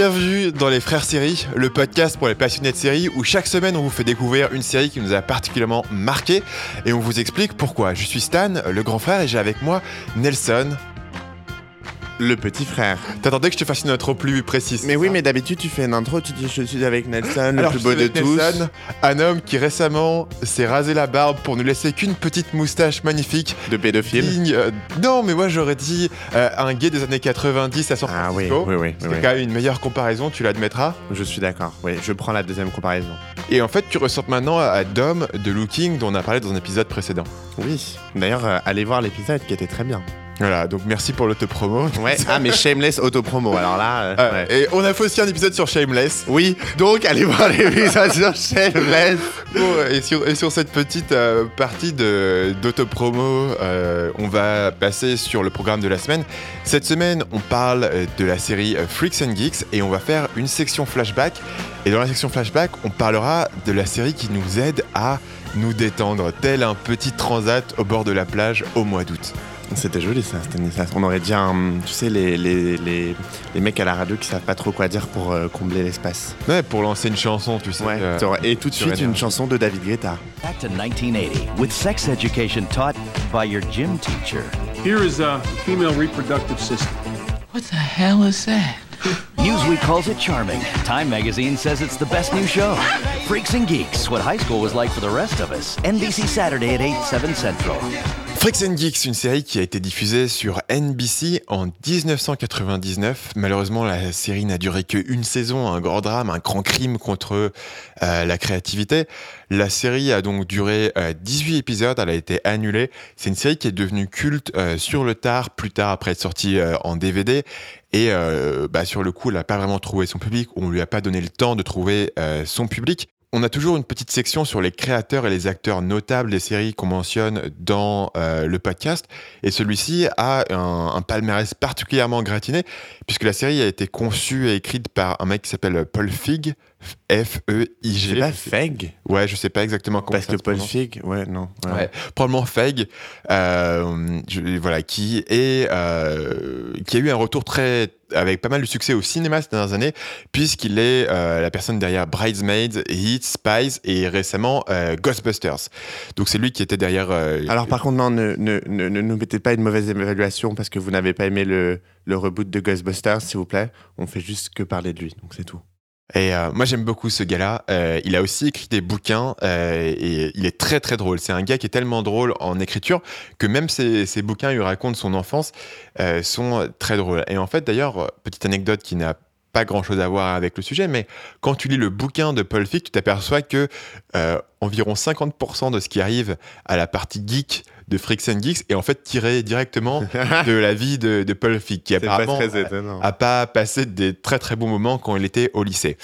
Bienvenue dans les Frères Séries, le podcast pour les passionnés de séries où chaque semaine on vous fait découvrir une série qui nous a particulièrement marqué et on vous explique pourquoi. Je suis Stan, le grand frère, et j'ai avec moi Nelson. Le petit frère. T'attendais que je te fasse une intro plus précise Mais c'est oui, ça mais d'habitude, tu fais une intro, tu dis je suis avec Nelson, le plus beau de tous. Nelson, un homme qui récemment s'est rasé la barbe pour ne laisser qu'une petite moustache magnifique. De pédophile. digne, euh, non, mais moi j'aurais dit euh, un gay des années 90 à San Ah oui, Francisco. oui, oui. C'est oui, oui. quand même une meilleure comparaison, tu l'admettras. Je suis d'accord. Oui, je prends la deuxième comparaison. Et en fait, tu ressembles maintenant à Dom de Looking dont on a parlé dans un épisode précédent. Oui. D'ailleurs, euh, allez voir l'épisode qui était très bien. Voilà, donc merci pour l'autopromo. Ouais. ah, mais shameless autopromo. Alors là. euh, Euh, ouais. Et on a fait aussi un épisode sur Shameless. Oui, donc allez voir l'épisode sur shameless. Bon, et, sur, et sur cette petite euh, partie de- d'autopromo, euh, on va passer sur le programme de la semaine. Cette semaine, on parle de la série Freaks and Geeks et on va faire une section flashback. Et dans la section flashback, on parlera de la série qui nous aide à nous détendre, tel un petit transat au bord de la plage au mois d'août. C'était joli ça, Stanislas. On aurait dit un. Tu sais, les, les, les, les mecs à la radio qui savent pas trop quoi dire pour euh, combler l'espace. Ouais, pour lancer une chanson, tu sais. Ouais. euh, Et tout de suite, une chanson de David Guetta. Back to 1980 with sex education taught by your gym teacher. Here is a female reproductive system. What the hell is that? Newsweek calls it charming. Time magazine says it's the best new show. Freaks and Geeks, what high school was like for the rest of us. NBC Saturday at 8, 7 Central. Freaks and Geeks, une série qui a été diffusée sur NBC en 1999. Malheureusement, la série n'a duré qu'une saison, un grand drame, un grand crime contre euh, la créativité. La série a donc duré euh, 18 épisodes, elle a été annulée. C'est une série qui est devenue culte euh, sur le tard, plus tard après être sortie euh, en DVD. Et bah, sur le coup, elle n'a pas vraiment trouvé son public, on lui a pas donné le temps de trouver son public. On a toujours une petite section sur les créateurs et les acteurs notables des séries qu'on mentionne dans euh, le podcast. Et celui-ci a un, un palmarès particulièrement gratiné, puisque la série a été conçue et écrite par un mec qui s'appelle Paul Fig, C'est F-E-I-G. pas Feg Ouais, je sais pas exactement comment Parce ça que Paul. Fig, ouais, non. ouais. Ouais, probablement Feig, euh, je- voilà, qui est, euh, qui a eu un retour très, avec pas mal de succès au cinéma ces dernières années, puisqu'il est euh, la personne derrière Bridesmaids, Heat, Spies et récemment euh, Ghostbusters. Donc c'est lui qui était derrière. euh, Alors par contre, non, ne, ne, ne, ne nous mettez pas une mauvaise évaluation parce que vous n'avez pas aimé le, le reboot de Ghostbusters, s'il vous plaît. On fait juste que parler de lui, donc c'est tout. Et euh, moi j'aime beaucoup ce gars-là. Euh, il a aussi écrit des bouquins euh, et il est très très drôle. C'est un gars qui est tellement drôle en écriture que même ses, bouquins, il raconte son enfance, sont très drôles. Et en fait d'ailleurs, petite anecdote qui n'a pas grand-chose à voir avec le sujet, mais quand tu lis le bouquin de Paul Fick, tu t'aperçois que environ 50% de ce qui arrive à la partie geek de Freaks and Geeks est en fait tiré directement de la vie de, de Paul Fick, qui apparemment très étonnant. a pas passé des très très bons moments quand il était au lycée.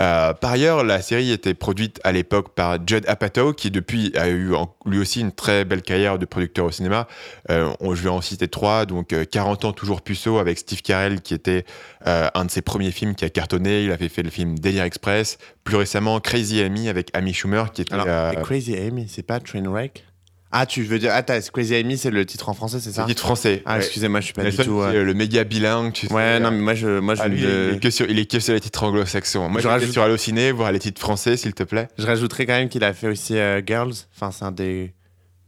Euh, par ailleurs, la série était produite à l'époque par Judd Apatow, qui depuis a eu en- lui aussi une très belle carrière de producteur au cinéma. Euh, on, je vais en citer trois, donc euh, 40 ans toujours puceau avec Steve Carell, qui était euh, un de ses premiers films qui a cartonné. Il avait fait le film Délire Express. Plus récemment, Crazy Amy avec Amy Schumer, qui était Alors, euh, Crazy Amy, c'est pas Trainwreck Ah, tu veux dire. Attends, Crazy Amy, c'est le titre en français, c'est ça? Le titre français. Ah, Ouais. excusez-moi, je suis pas du tout. euh, le média bilingue, tu sais. Ouais, non, euh, mais moi, je, moi, je, ah, lui, il, est que sur, il est que sur les titres anglo-saxons. Moi, Je je rajoute sur Allociné, voir les titres français, s'il te plaît. je rajouterais quand même qu'il a fait aussi euh, Girls. Enfin, c'est un des,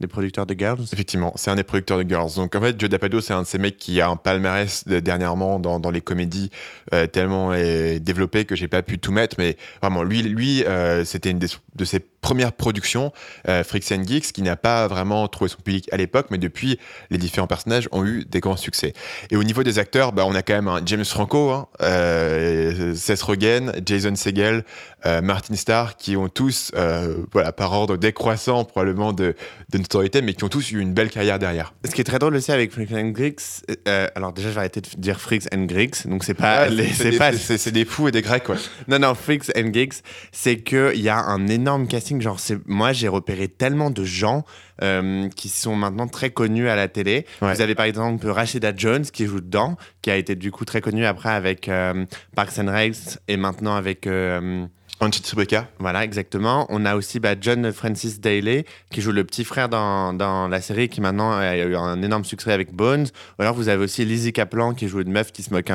des producteurs de Girls. Effectivement, c'est un des producteurs de Girls. Donc en fait, Joe D'Apado, c'est un de ces mecs qui a un palmarès de- dernièrement dans, dans les comédies euh, tellement développé que j'ai pas pu tout mettre. Mais vraiment, lui, lui, c'était une des- de ses premières productions, euh, Freaks and Geeks, qui n'a pas vraiment trouvé son public à l'époque, mais depuis, les différents personnages ont eu des grands succès. Et au niveau des acteurs, bah, on a quand même un James Franco, hein, euh, Seth Rogen, Jason Segel, euh, Martin Starr, qui ont tous, euh, voilà, par ordre décroissant probablement de, de notoriété, mais qui ont tous eu une belle carrière derrière. Ce qui est très drôle aussi avec Freaks and Greeks, euh, alors déjà, je vais arrêter de dire Freaks and Greeks, donc c'est pas. c'est des, c'est- c'est des fous et des grecs, quoi. Non, non, Freaks and Geeks, c'est qu'il y a un énorme casting. Genre, c'est moi, j'ai repéré tellement de gens euh, qui sont maintenant très connus à la télé. Ouais. Vous avez par exemple Rashida Jones qui joue dedans, qui a été du coup très connue après avec euh, Parks and Rec et maintenant avec. euh, Tribeca. Voilà, exactement. On a aussi bah, John Francis Daly, qui joue le petit frère dans, dans la série, qui maintenant a eu un énorme succès avec Bones. Ou alors, vous avez aussi Lizzie Kaplan, qui joue une meuf qui se moque,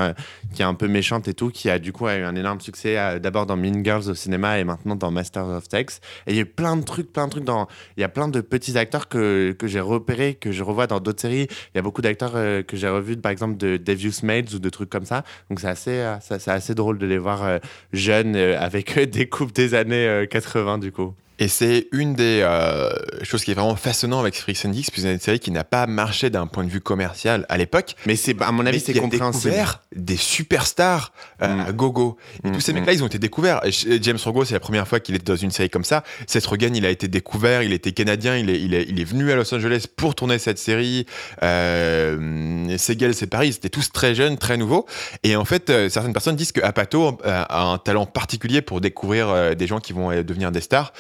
qui est un peu méchante et tout, qui a du coup a eu un énorme succès euh, d'abord dans Mean Girls au cinéma et maintenant dans Masters of Sex. Et il y a plein de trucs, plein de trucs dans. Il y a plein de petits acteurs que, que j'ai repérés, que je revois dans d'autres séries. Il y a beaucoup d'acteurs euh, que j'ai revus, par exemple, de Devious Maids ou de trucs comme ça. Donc, c'est assez, euh, assez drôle de les voir jeunes avec euh, des coupes des années euh, 80, du coup. Et c'est une des euh, choses qui est vraiment façonnant avec Freaks and Geeks, puisque c'est une série qui n'a pas marché d'un point de vue commercial à l'époque. Mais c'est, à mon avis, c'est compréhensible. découvert des superstars euh, Mm. à gogo. Et Mm, tous ces mm. mecs-là, ils ont été découverts. Et James Franco, c'est la première fois qu'il était dans une série comme ça. Seth Rogen, il a été découvert. Il était canadien. Il est, il est, il est venu à Los Angeles pour tourner cette série. Euh, Segel, c'est pareil. Ils étaient tous très jeunes, très nouveaux. Et en fait, euh, certaines personnes disent que Apatow euh, a un talent particulier pour découvrir des gens qui vont devenir des stars.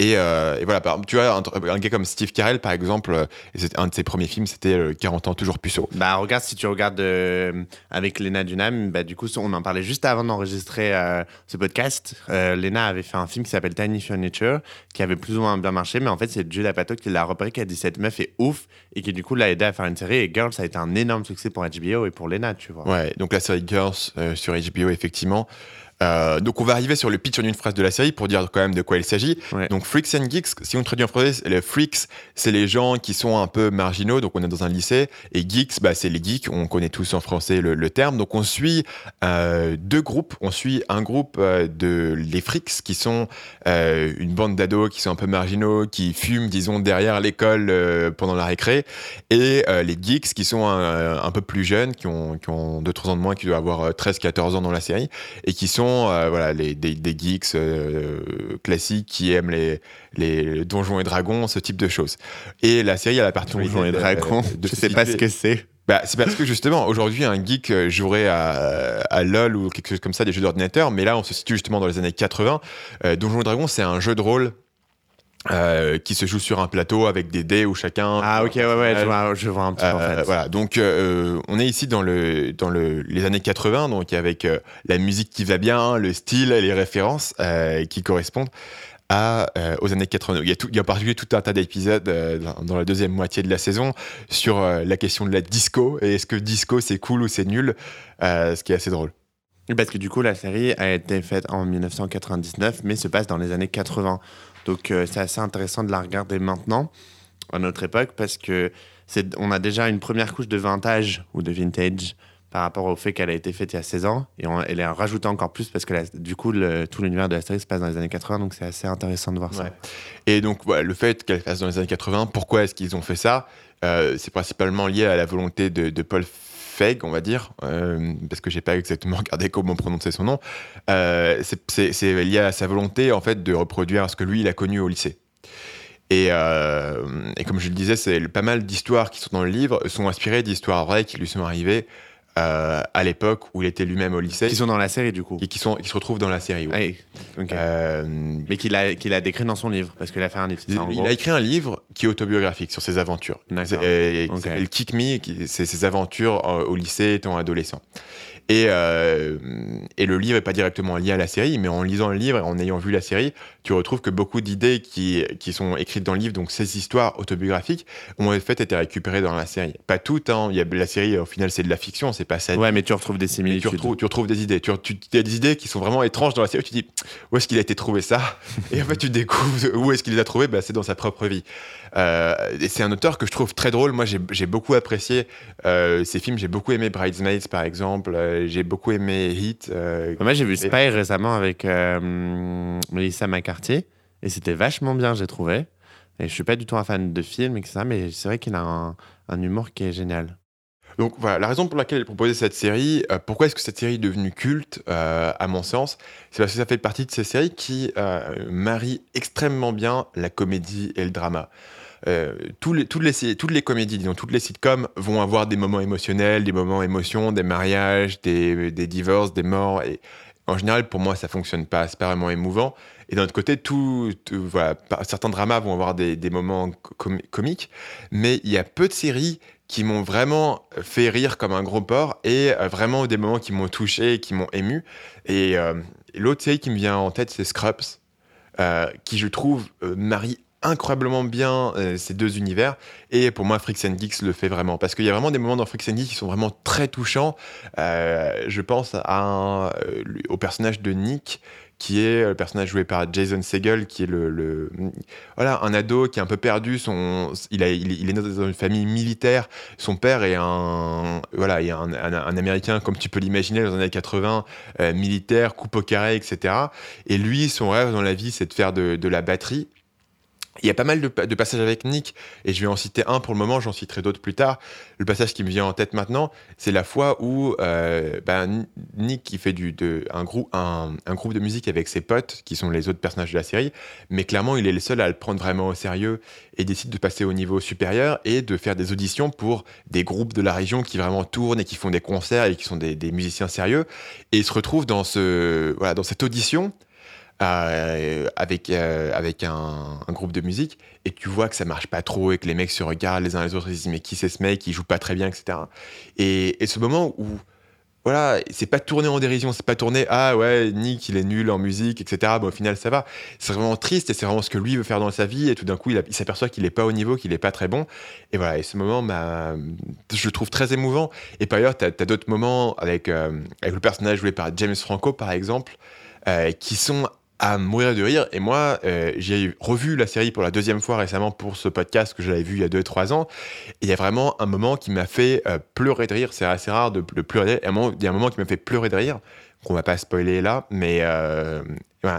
Et, euh, et voilà, par tu vois, un, un gars comme Steve Carell, par exemple, euh, c'est un de ses premiers films, c'était euh, 40 ans toujours puceau. Bah, regarde, si tu regardes euh, avec Lena Dunham, bah, du coup, on en parlait juste avant d'enregistrer euh, ce podcast. Euh, Lena avait fait un film qui s'appelle Tiny Furniture, qui avait plus ou moins bien marché, mais en fait, c'est Jude Apatow qui l'a repéré, qui a dit cette meuf est ouf, et qui du coup l'a aidé à faire une série. Et Girls, ça a été un énorme succès pour HBO et pour Lena, tu vois. Ouais, donc la série Girls euh, sur HBO, effectivement. Euh, donc on va arriver sur le pitch en une phrase de la série pour dire quand même de quoi il s'agit. Ouais. Donc Freaks and Geeks, si on traduit en français, les Freaks, c'est les gens qui sont un peu marginaux, donc on est dans un lycée, et Geeks, bah, c'est les geeks, on connaît tous en français le, le terme. Donc on suit euh, deux groupes, on suit un groupe euh, de les Freaks qui sont euh, une bande d'ados qui sont un peu marginaux, qui fument, disons, derrière l'école pendant la récré, et les Geeks qui sont un, un peu plus jeunes, qui ont, qui ont 2-3 ans de moins, qui doivent avoir 13-14 ans dans la série, et qui sont euh, voilà, les, des, des geeks euh, classiques qui aiment les, les donjons et dragons, ce type de choses. Et la série a la particularité Donjons et Dragons, de je sais pas ce que c'est. bah, c'est parce que justement, aujourd'hui, un geek euh, jouerait à, à LoL ou quelque chose comme ça, des jeux d'ordinateur, mais là, on se situe justement dans les années 80. Euh, Donjons et Dragons, c'est un jeu de rôle euh, qui se joue sur un plateau avec des dés où chacun. Ah, ok, ouais, ouais, je vois, je vois un petit peu en euh, fait. Voilà, donc euh, on est ici dans, le, dans le, les années 80, donc avec la musique qui va bien, le style les références qui correspondent à, euh, aux années 80. Il y, a tout, il y a en particulier tout un tas d'épisodes euh, dans, la deuxième moitié de la saison sur euh, la question de la disco et est-ce que disco c'est cool ou c'est nul, ce qui est assez drôle. Parce que du coup, la série a été faite en 1999, mais se passe dans les années 80. Donc, euh, c'est assez intéressant de la regarder maintenant, à notre époque, parce que c'est, on a déjà une première couche de vintage ou de vintage par rapport au fait qu'elle a été faite il y a 16 ans. Et elle est rajoutée encore plus parce que du coup, tout l'univers de la série se passe dans les années 80. Donc, c'est assez intéressant de voir ça. Ouais. Et donc, voilà, le fait qu'elle fasse dans les années 80, pourquoi est-ce qu'ils ont fait ça? Euh, C'est principalement lié à la volonté de, de Paul Feig, on va dire, euh, parce que j'ai pas exactement regardé comment prononcer son nom. Euh, c'est- lié à sa volonté, en fait, de reproduire ce que lui, il a connu au lycée. Et, euh, et comme je le disais, c'est pas mal d'histoires qui sont dans le livre sont inspirées d'histoires vraies qui lui sont arrivées euh, à l'époque où il était lui-même au lycée Qui sont dans la série, du coup. et qui, sont, qui se retrouvent dans la série. Ouais, ok. Euh, Mais qu'il a, qu'il a décrit dans son livre, parce qu'il a fait un livre. il, ça, en il gros. a écrit un livre qui est autobiographique sur ses aventures. D'accord. Euh, Kick Me, qui- c'est ses aventures au lycée étant adolescent. Et, euh, et le livre n'est pas directement lié à la série, mais en lisant le livre et en ayant vu la série, tu retrouves que beaucoup d'idées qui, qui sont écrites dans le livre, donc ces histoires autobiographiques, ont en fait été récupérées dans la série. Pas toutes, hein. Il y a, la série, au final, c'est de la fiction, c'est pas ça. Ouais, mais tu retrouves des tu similitudes. retrouves, tu retrouves des idées. Tu, tu, il y a des idées qui sont vraiment étranges dans la série. Tu dis, où est-ce qu'il a été trouvé ça? Et en fait, tu découvres où est-ce qu'il les a trouvés. Bah, c'est dans sa propre vie. Euh, et c'est un auteur que je trouve très drôle. Moi, j'ai j'ai beaucoup apprécié euh, ses films. J'ai beaucoup aimé Bridesmaids, par exemple. Euh, j'ai beaucoup aimé Heat. euh, Moi, j'ai vu Spy récemment avec Melissa McCarthy et c'était vachement bien, j'ai trouvé. Et je suis pas du tout un fan de film et que ça, mais c'est vrai qu'il a un, un humour qui est génial. Donc voilà, la raison pour laquelle elle proposait cette série, euh, pourquoi est-ce que cette série est devenue culte, euh, à mon sens, c'est parce que ça fait partie de ces séries qui euh, marient extrêmement bien la comédie et le drama. Euh, toutes, les, comédies, disons, toutes les sitcoms vont avoir des moments émotionnels, des moments émotions, des mariages, des, divorces, des morts. Et en général, pour moi, ça fonctionne pas. C'est pas vraiment émouvant. Et d'un autre côté, tout, tout- voilà, certains dramas vont avoir des, moments com- comiques, mais il y a peu de séries qui m'ont vraiment fait rire comme un gros porc et euh, vraiment des moments qui m'ont touché qui m'ont ému. Et euh, l'autre série qui me vient en tête, c'est Scrubs, qui je trouve marie incroyablement bien euh, ces deux univers. Et pour moi, Freaks and Geeks le fait vraiment. Parce qu'il y a vraiment des moments dans Freaks and Geeks qui sont vraiment très touchants. Euh, je pense à euh, au personnage de Nick, qui est le personnage joué par Jason Segel, qui est le, voilà un ado qui est un peu perdu. Son, il, a, il, est- dans une famille militaire. Son père est un voilà, est un, américain comme tu peux l'imaginer dans les années 80, euh, militaire, coupe au carré, etc. Et lui, son rêve dans la vie, c'est de faire de la batterie. Il y a pas mal de, pa- de passages avec Nick, et je vais en citer un pour le moment, j'en citerai d'autres plus tard. Le passage qui me vient en tête maintenant, c'est la fois où euh, ben, Nick qui fait un, grou- un, un groupe de musique avec ses potes, qui sont les autres personnages de la série, mais clairement il est le seul à le prendre vraiment au sérieux et décide de passer au niveau supérieur et de faire des auditions pour des groupes de la région qui vraiment tournent et qui font des concerts et qui sont des, musiciens sérieux. Et il se retrouve dans cette audition euh, avec, euh, avec un, groupe de musique et tu vois que ça marche pas trop et que les mecs se regardent les uns les autres ils se disent mais qui c'est ce mec? Il joue pas très bien etc et, et ce moment où voilà c'est pas tourné en dérision c'est pas tourné ah ouais Nick il est nul en musique etc mais au final ça va. C'est vraiment triste et c'est vraiment ce que lui veut faire dans sa vie et tout d'un coup il, s'aperçoit qu'il est pas au niveau qu'il est pas très bon. Et voilà et ce moment bah, je le trouve très émouvant. Et par ailleurs t'as as, d'autres moments avec, euh, avec le personnage joué par James Franco par exemple qui sont à mourir de rire. Et moi, euh, j'ai revu la série pour la deuxième fois récemment pour ce podcast que j'avais vu il y a 2-3 ans. Et il y a vraiment un moment qui m'a fait euh, pleurer de rire. C'est assez rare de, pleurer de rire. Il y a un moment qui m'a fait pleurer de rire, qu'on va pas spoiler là. Mais euh.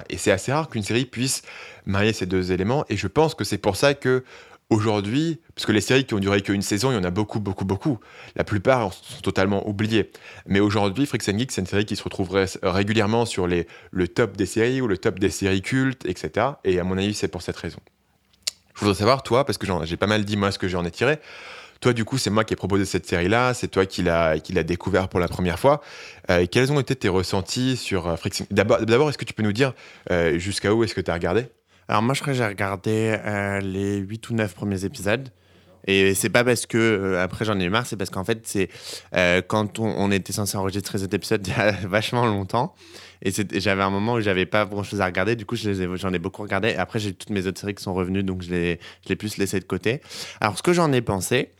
Et c'est assez rare qu'une série puisse marier ces deux éléments. Et je pense que c'est pour ça que aujourd'hui, parce que les séries qui ont duré qu'une saison, il y en a beaucoup, beaucoup, beaucoup. La plupart sont totalement oubliées. Mais aujourd'hui, Freaks and Geeks, c'est une série qui se retrouve ré- régulièrement sur le top des séries ou le top des séries cultes, etc. Et à mon avis, c'est pour cette raison. Je voudrais savoir, toi, parce que j'ai pas mal dit moi ce que j'en ai tiré. Toi, du coup, c'est moi qui ai proposé cette série-là, c'est toi qui l'as découvert pour la première fois. Euh, quels ont été tes ressentis sur euh, d'abord, est-ce que tu peux nous dire euh, jusqu'à où est-ce que tu as regardé? Alors moi, je crois que j'ai regardé euh, les 8 ou 9 premiers épisodes. Et c'est pas parce que euh, après j'en ai marre, c'est parce qu'en fait c'est euh, quand on, était censé enregistrer cet épisode il y a vachement longtemps et j'avais un moment où j'avais pas grand chose à regarder, du coup les j'en ai beaucoup regardé. Après j'ai toutes mes autres séries qui sont revenues donc je les je l'ai plus laissé de côté. Alors ce que j'en ai pensé,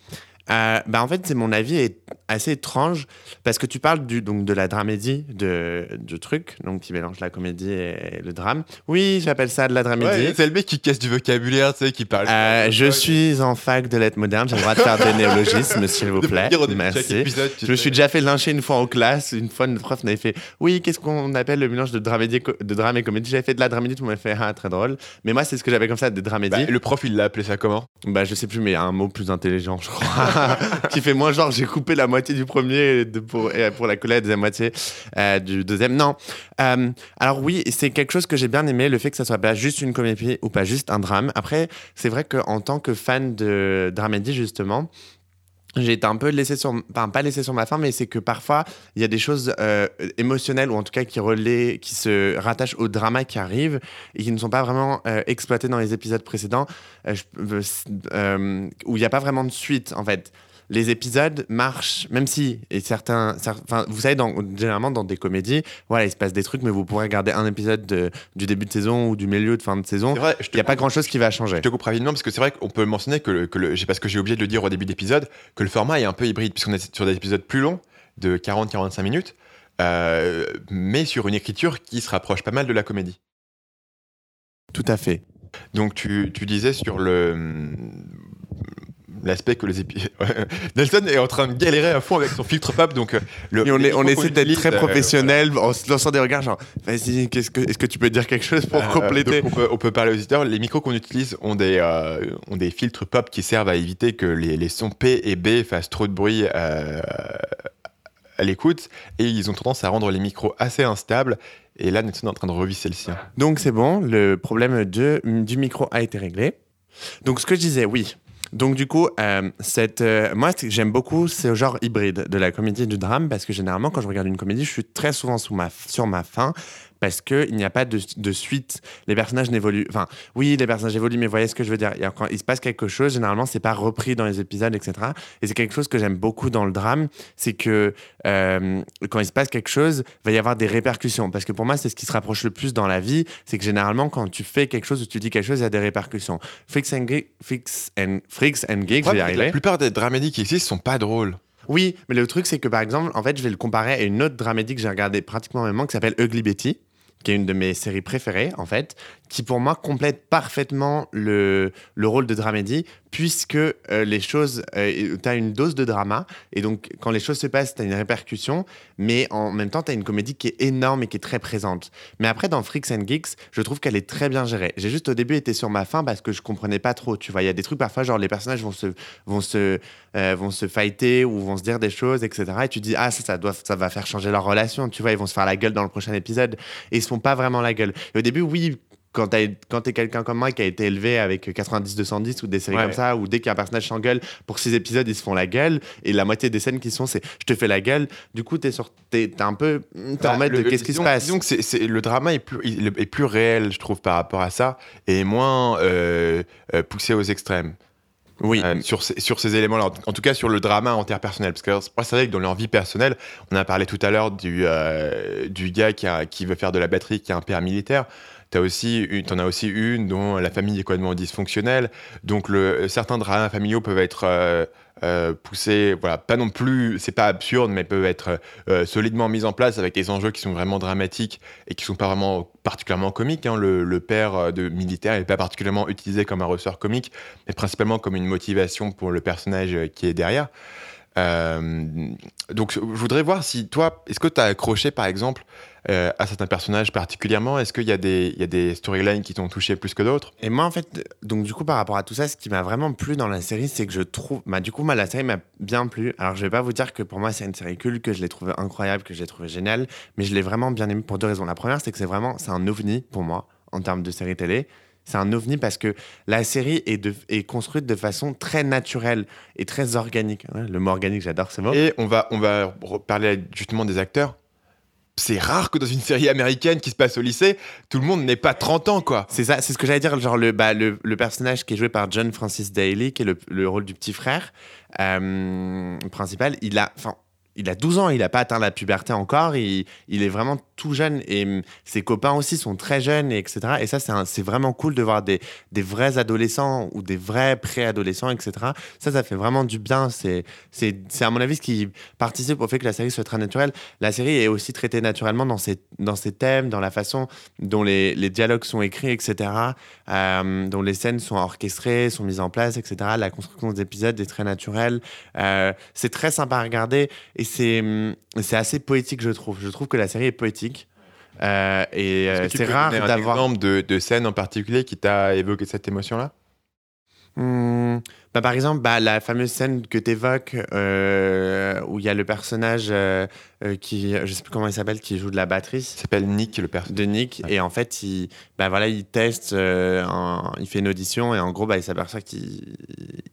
euh, bah en fait c'est mon avis est assez étrange parce que tu parles du donc de la dramédie de du truc donc qui mélange la comédie et le drame. Oui j'appelle ça de la dramédie. C'est le mec qui casse du vocabulaire, tu sais, qui parle. Euh, je suis en fac de lettres modernes, j'ai le droit de faire des néologismes, s'il vous De plaît. de Merci. épisode, Je me suis déjà fait lyncher une fois en classe. Une fois, notre prof m'avait fait Oui, qu'est-ce qu'on appelle le mélange de, dramédie, de drame et comédie? J'avais fait de la dramédie, tout le monde m'avait fait Ah, très drôle. Mais moi, c'est ce que j'avais comme ça, des dramédies. Bah, le prof, il l'a appelé ça comment? Bah, je sais plus, mais il y a un mot plus intelligent, je crois, qui fait moins genre j'ai coupé la moitié du premier pour, pour la coller la deuxième moitié euh, du deuxième. Non. Euh, alors oui, c'est quelque chose que j'ai bien aimé, le fait que ça soit pas juste une comédie ou pas juste un drame. Après, c'est vrai qu'en tant que fan de dramédie, justement, j'ai été un peu laissé sur, pas laissé sur ma faim, mais c'est que parfois il y a des choses euh, émotionnelles ou en tout cas qui relaient, qui se rattachent au drama qui arrive et qui ne sont pas vraiment euh, exploitées dans les épisodes précédents, euh, où il n'y a pas vraiment de suite en fait. Les épisodes marchent, même si, et certains, cer- enfin, vous savez, dans, généralement dans des comédies, voilà, il se passe des trucs, mais vous pourrez regarder un épisode de- du début de saison ou du milieu de fin de saison. Il n'y a pas grand chose qui va changer. Je te coupe rapidement parce que c'est vrai qu'on peut mentionner que, que le, parce que j'ai oublié de le dire au début d'épisode, que le format est un peu hybride puisqu'on est sur des épisodes plus longs de 40-45 minutes, euh, mais sur une écriture qui se rapproche pas mal de la comédie. Tout à fait. Donc tu, tu disais sur le l'aspect que les épisodes... Nelson est en train de galérer à fond avec son filtre pop, donc euh, le, Et on, est, on essaie d'être très euh, professionnel en se lançant des regards genre vas-y que est-ce que tu peux dire quelque chose pour Euh, compléter on, peut, on peut parler aux auditeurs. Les micros qu'on utilise ont des, euh, ont des filtres pop qui servent à éviter que les, les sons P et B fassent trop de bruit à l'écoute. Et ils ont tendance à rendre les micros assez instables. Et là, Nelson est en train de revisser le sien. Donc c'est bon, le problème de, du micro a été réglé. Donc ce que je disais, oui. Donc du coup, euh, cette, euh, j'aime beaucoup ce genre hybride de la comédie et du drame parce que généralement quand je regarde une comédie, je suis très souvent sous ma, sur ma faim parce qu'il n'y a pas de, de suite. Les personnages n'évoluent. Enfin, oui, les personnages évoluent, mais vous voyez ce que je veux dire. Quand il se passe quelque chose, généralement, c'est pas repris dans les épisodes, etc. Et c'est quelque chose que j'aime beaucoup dans le drame, c'est que euh, quand il se passe quelque chose, il va y avoir des répercussions. Parce que pour moi, c'est ce qui se rapproche le plus dans la vie, c'est que généralement, quand tu fais quelque chose ou tu dis quelque chose, il y a des répercussions. Freaks and, Freaks and, Freaks and Geeks, je vais y Ouais, arriver. la plupart des dramédies qui existent sont pas drôles. Oui, mais le truc, c'est que par exemple, en fait, je vais le comparer à une autre dramédie que j'ai regardée pratiquement au même moment qui s'appelle Ugly Betty, qui est une de mes séries préférées, en fait, qui pour moi complète parfaitement le, le rôle de dramédie, puisque euh, les choses, tu as une dose de drama, et donc quand les choses se passent, tu as une répercussion, mais en même temps, tu as une comédie qui est énorme et qui est très présente. Mais après, dans Freaks and Geeks, je trouve qu'elle est très bien gérée. J'ai juste au début été sur ma faim parce que je comprenais pas trop, tu vois. Il y a des trucs parfois, genre les personnages vont se, vont se, euh, vont se fighter ou vont se dire des choses, etc. Et tu dis, ah, ça, ça, doit, ça va faire changer leur relation, tu vois. Ils vont se faire la gueule dans le prochain épisode. Et ils se font pas vraiment la gueule. Et au début, oui. Quand t'es quelqu'un comme moi qui a été élevé avec 90-210 ou des séries Ouais. comme ça, où dès qu'il y a un personnage s'engueule, pour six épisodes, ils se font la gueule, et la moitié des scènes qui sont, c'est je te fais la gueule, du coup, t'es sur- t'es t'es un peu. T'es en Bah, mode de le- qu'est-ce qui se passe? Disons que c'est, c'est- le drama est plus, il est plus réel, je trouve, par rapport à ça, et moins euh, euh, poussé aux extrêmes. Oui. Euh, sur, ces, sur ces éléments-là. En tout cas, sur le drama interpersonnel. Parce que c'est vrai que dans leur vie personnelle, on a parlé tout à l'heure du, euh, du gars qui, a- qui veut faire de la batterie, qui a un père militaire. T'as aussi une, as aussi une dont la famille est complètement dysfonctionnelle. Donc, le, certains dramas familiaux peuvent être euh, euh, poussés, voilà, pas non plus, c'est pas absurde, mais peuvent être euh, solidement mis en place avec des enjeux qui sont vraiment dramatiques et qui sont pas vraiment particulièrement comiques. hein. Le, le père euh, de militaire n'est pas particulièrement utilisé comme un ressort comique, mais principalement comme une motivation pour le personnage euh, qui est derrière. Euh, donc, je voudrais voir si toi, est-ce que tu as accroché par exemple euh, à certains personnages particulièrement? Est-ce qu'il y a des, y a des storylines qui t'ont touché plus que d'autres? Et moi, en fait, donc du coup, par rapport à tout ça, ce qui m'a vraiment plu dans la série, c'est que je trouve. Bah, du coup, moi, la série m'a bien plu. Alors, je vais pas vous dire que pour moi, c'est une série culte, que je l'ai trouvée incroyable, que je l'ai trouvée géniale, mais je l'ai vraiment bien aimée pour deux raisons. La première, c'est que c'est vraiment. C'est un ovni pour moi, en termes de série télé. C'est un ovni parce que la série est, de, est construite de façon très naturelle et très organique. Le mot organique, j'adore ce mot. Et on va, on va parler justement des acteurs. C'est rare que dans une série américaine qui se passe au lycée, tout le monde n'ait pas 30 ans, quoi. C'est ça, c'est ce que j'allais dire. Genre le, bah, le, le personnage qui est joué par John Francis Daly, qui est le, le rôle du petit frère euh, principal, il a, il a 12 ans, il n'a pas atteint la puberté encore, il, il est vraiment tout jeune et hum, ses copains aussi sont très jeunes, et etc. Et ça, c'est vraiment cool de voir des, des vrais adolescents ou des vrais préadolescents, etc. Ça, ça fait vraiment du bien. C'est, à mon avis ce qui participe au fait que la série soit très naturelle. La série est aussi traitée naturellement dans ses, dans ses thèmes, dans la façon dont les, les dialogues sont écrits, etc., euh, dont les scènes sont orchestrées, sont mises en place, etc. La construction des épisodes est très naturelle. Euh, c'est très sympa à regarder et hum, c'est assez poétique, je trouve. Je trouve que la série est poétique. Euh, et euh, c'est rare donner un d'avoir. exemple de, de scène en particulier qui t'a évoqué cette émotion-là? Hmm, bah, par exemple, bah, la fameuse scène que tu évoques où il y a le personnage euh, euh, qui, je sais plus comment il s'appelle, qui joue de la batterie. Il s'appelle Nick, le personnage. de Nick Ouais. et en fait il bah voilà il teste euh, il fait une audition et en gros bah il s'aperçoit qu'il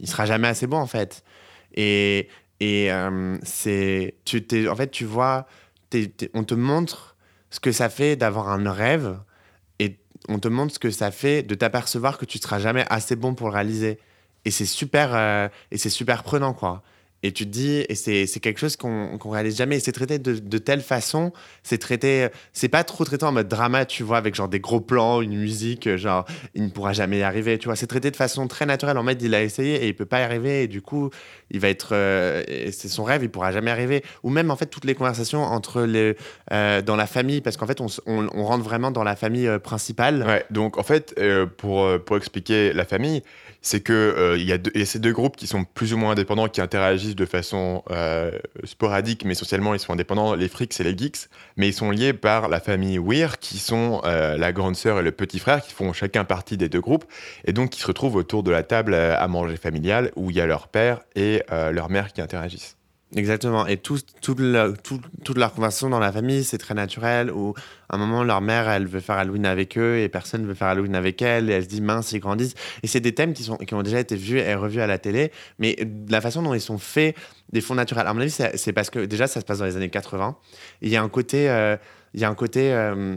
il sera jamais assez bon en fait et et euh, c'est en fait tu vois on te montre ce que ça fait d'avoir un rêve et on te montre ce que ça fait de t'apercevoir que tu seras jamais assez bon pour le réaliser. Et c'est super euh, et c'est super prenant quoi et tu te dis et c'est quelque chose qu'on qu'on réalise jamais. C'est traité de, de telle façon c'est traité c'est pas trop traité en mode drama tu vois avec genre des gros plans une musique genre il ne pourra jamais y arriver tu vois. C'est traité de façon très naturelle. En mode il a essayé et il peut pas y arriver. Et du coup il va être euh, c'est son rêve il pourra jamais arriver. Ou même en fait toutes les conversations entre les euh, dans la famille parce qu'en fait on, on, rentre vraiment dans la famille euh, principale. Ouais, donc en fait, pour, pour expliquer la famille, c'est que il y, a deux- y a ces deux groupes qui sont plus ou moins indépendants, qui interagissent de façon euh, sporadique, mais essentiellement ils sont indépendants, les frics et les geeks, mais ils sont liés par la famille Weir, qui sont euh, la grande sœur et le petit frère, qui font chacun partie des deux groupes, et donc qui se retrouvent autour de la table euh, à manger familial, où il y a leur père et leur mère qui interagissent. Exactement. Et toute leur conversation dans la famille, c'est très naturel. Où à un moment, leur mère, elle veut faire Halloween avec eux et personne ne veut faire Halloween avec elle. Et elle se dit mince, ils grandissent. Et c'est des thèmes qui, ont déjà été vus et revus à la télé. Mais la façon dont ils sont faits, des fonds naturels. À mon avis, c'est parce que déjà, ça se passe dans les années 80. Et Il y a un côté. euh, il y a un côté euh,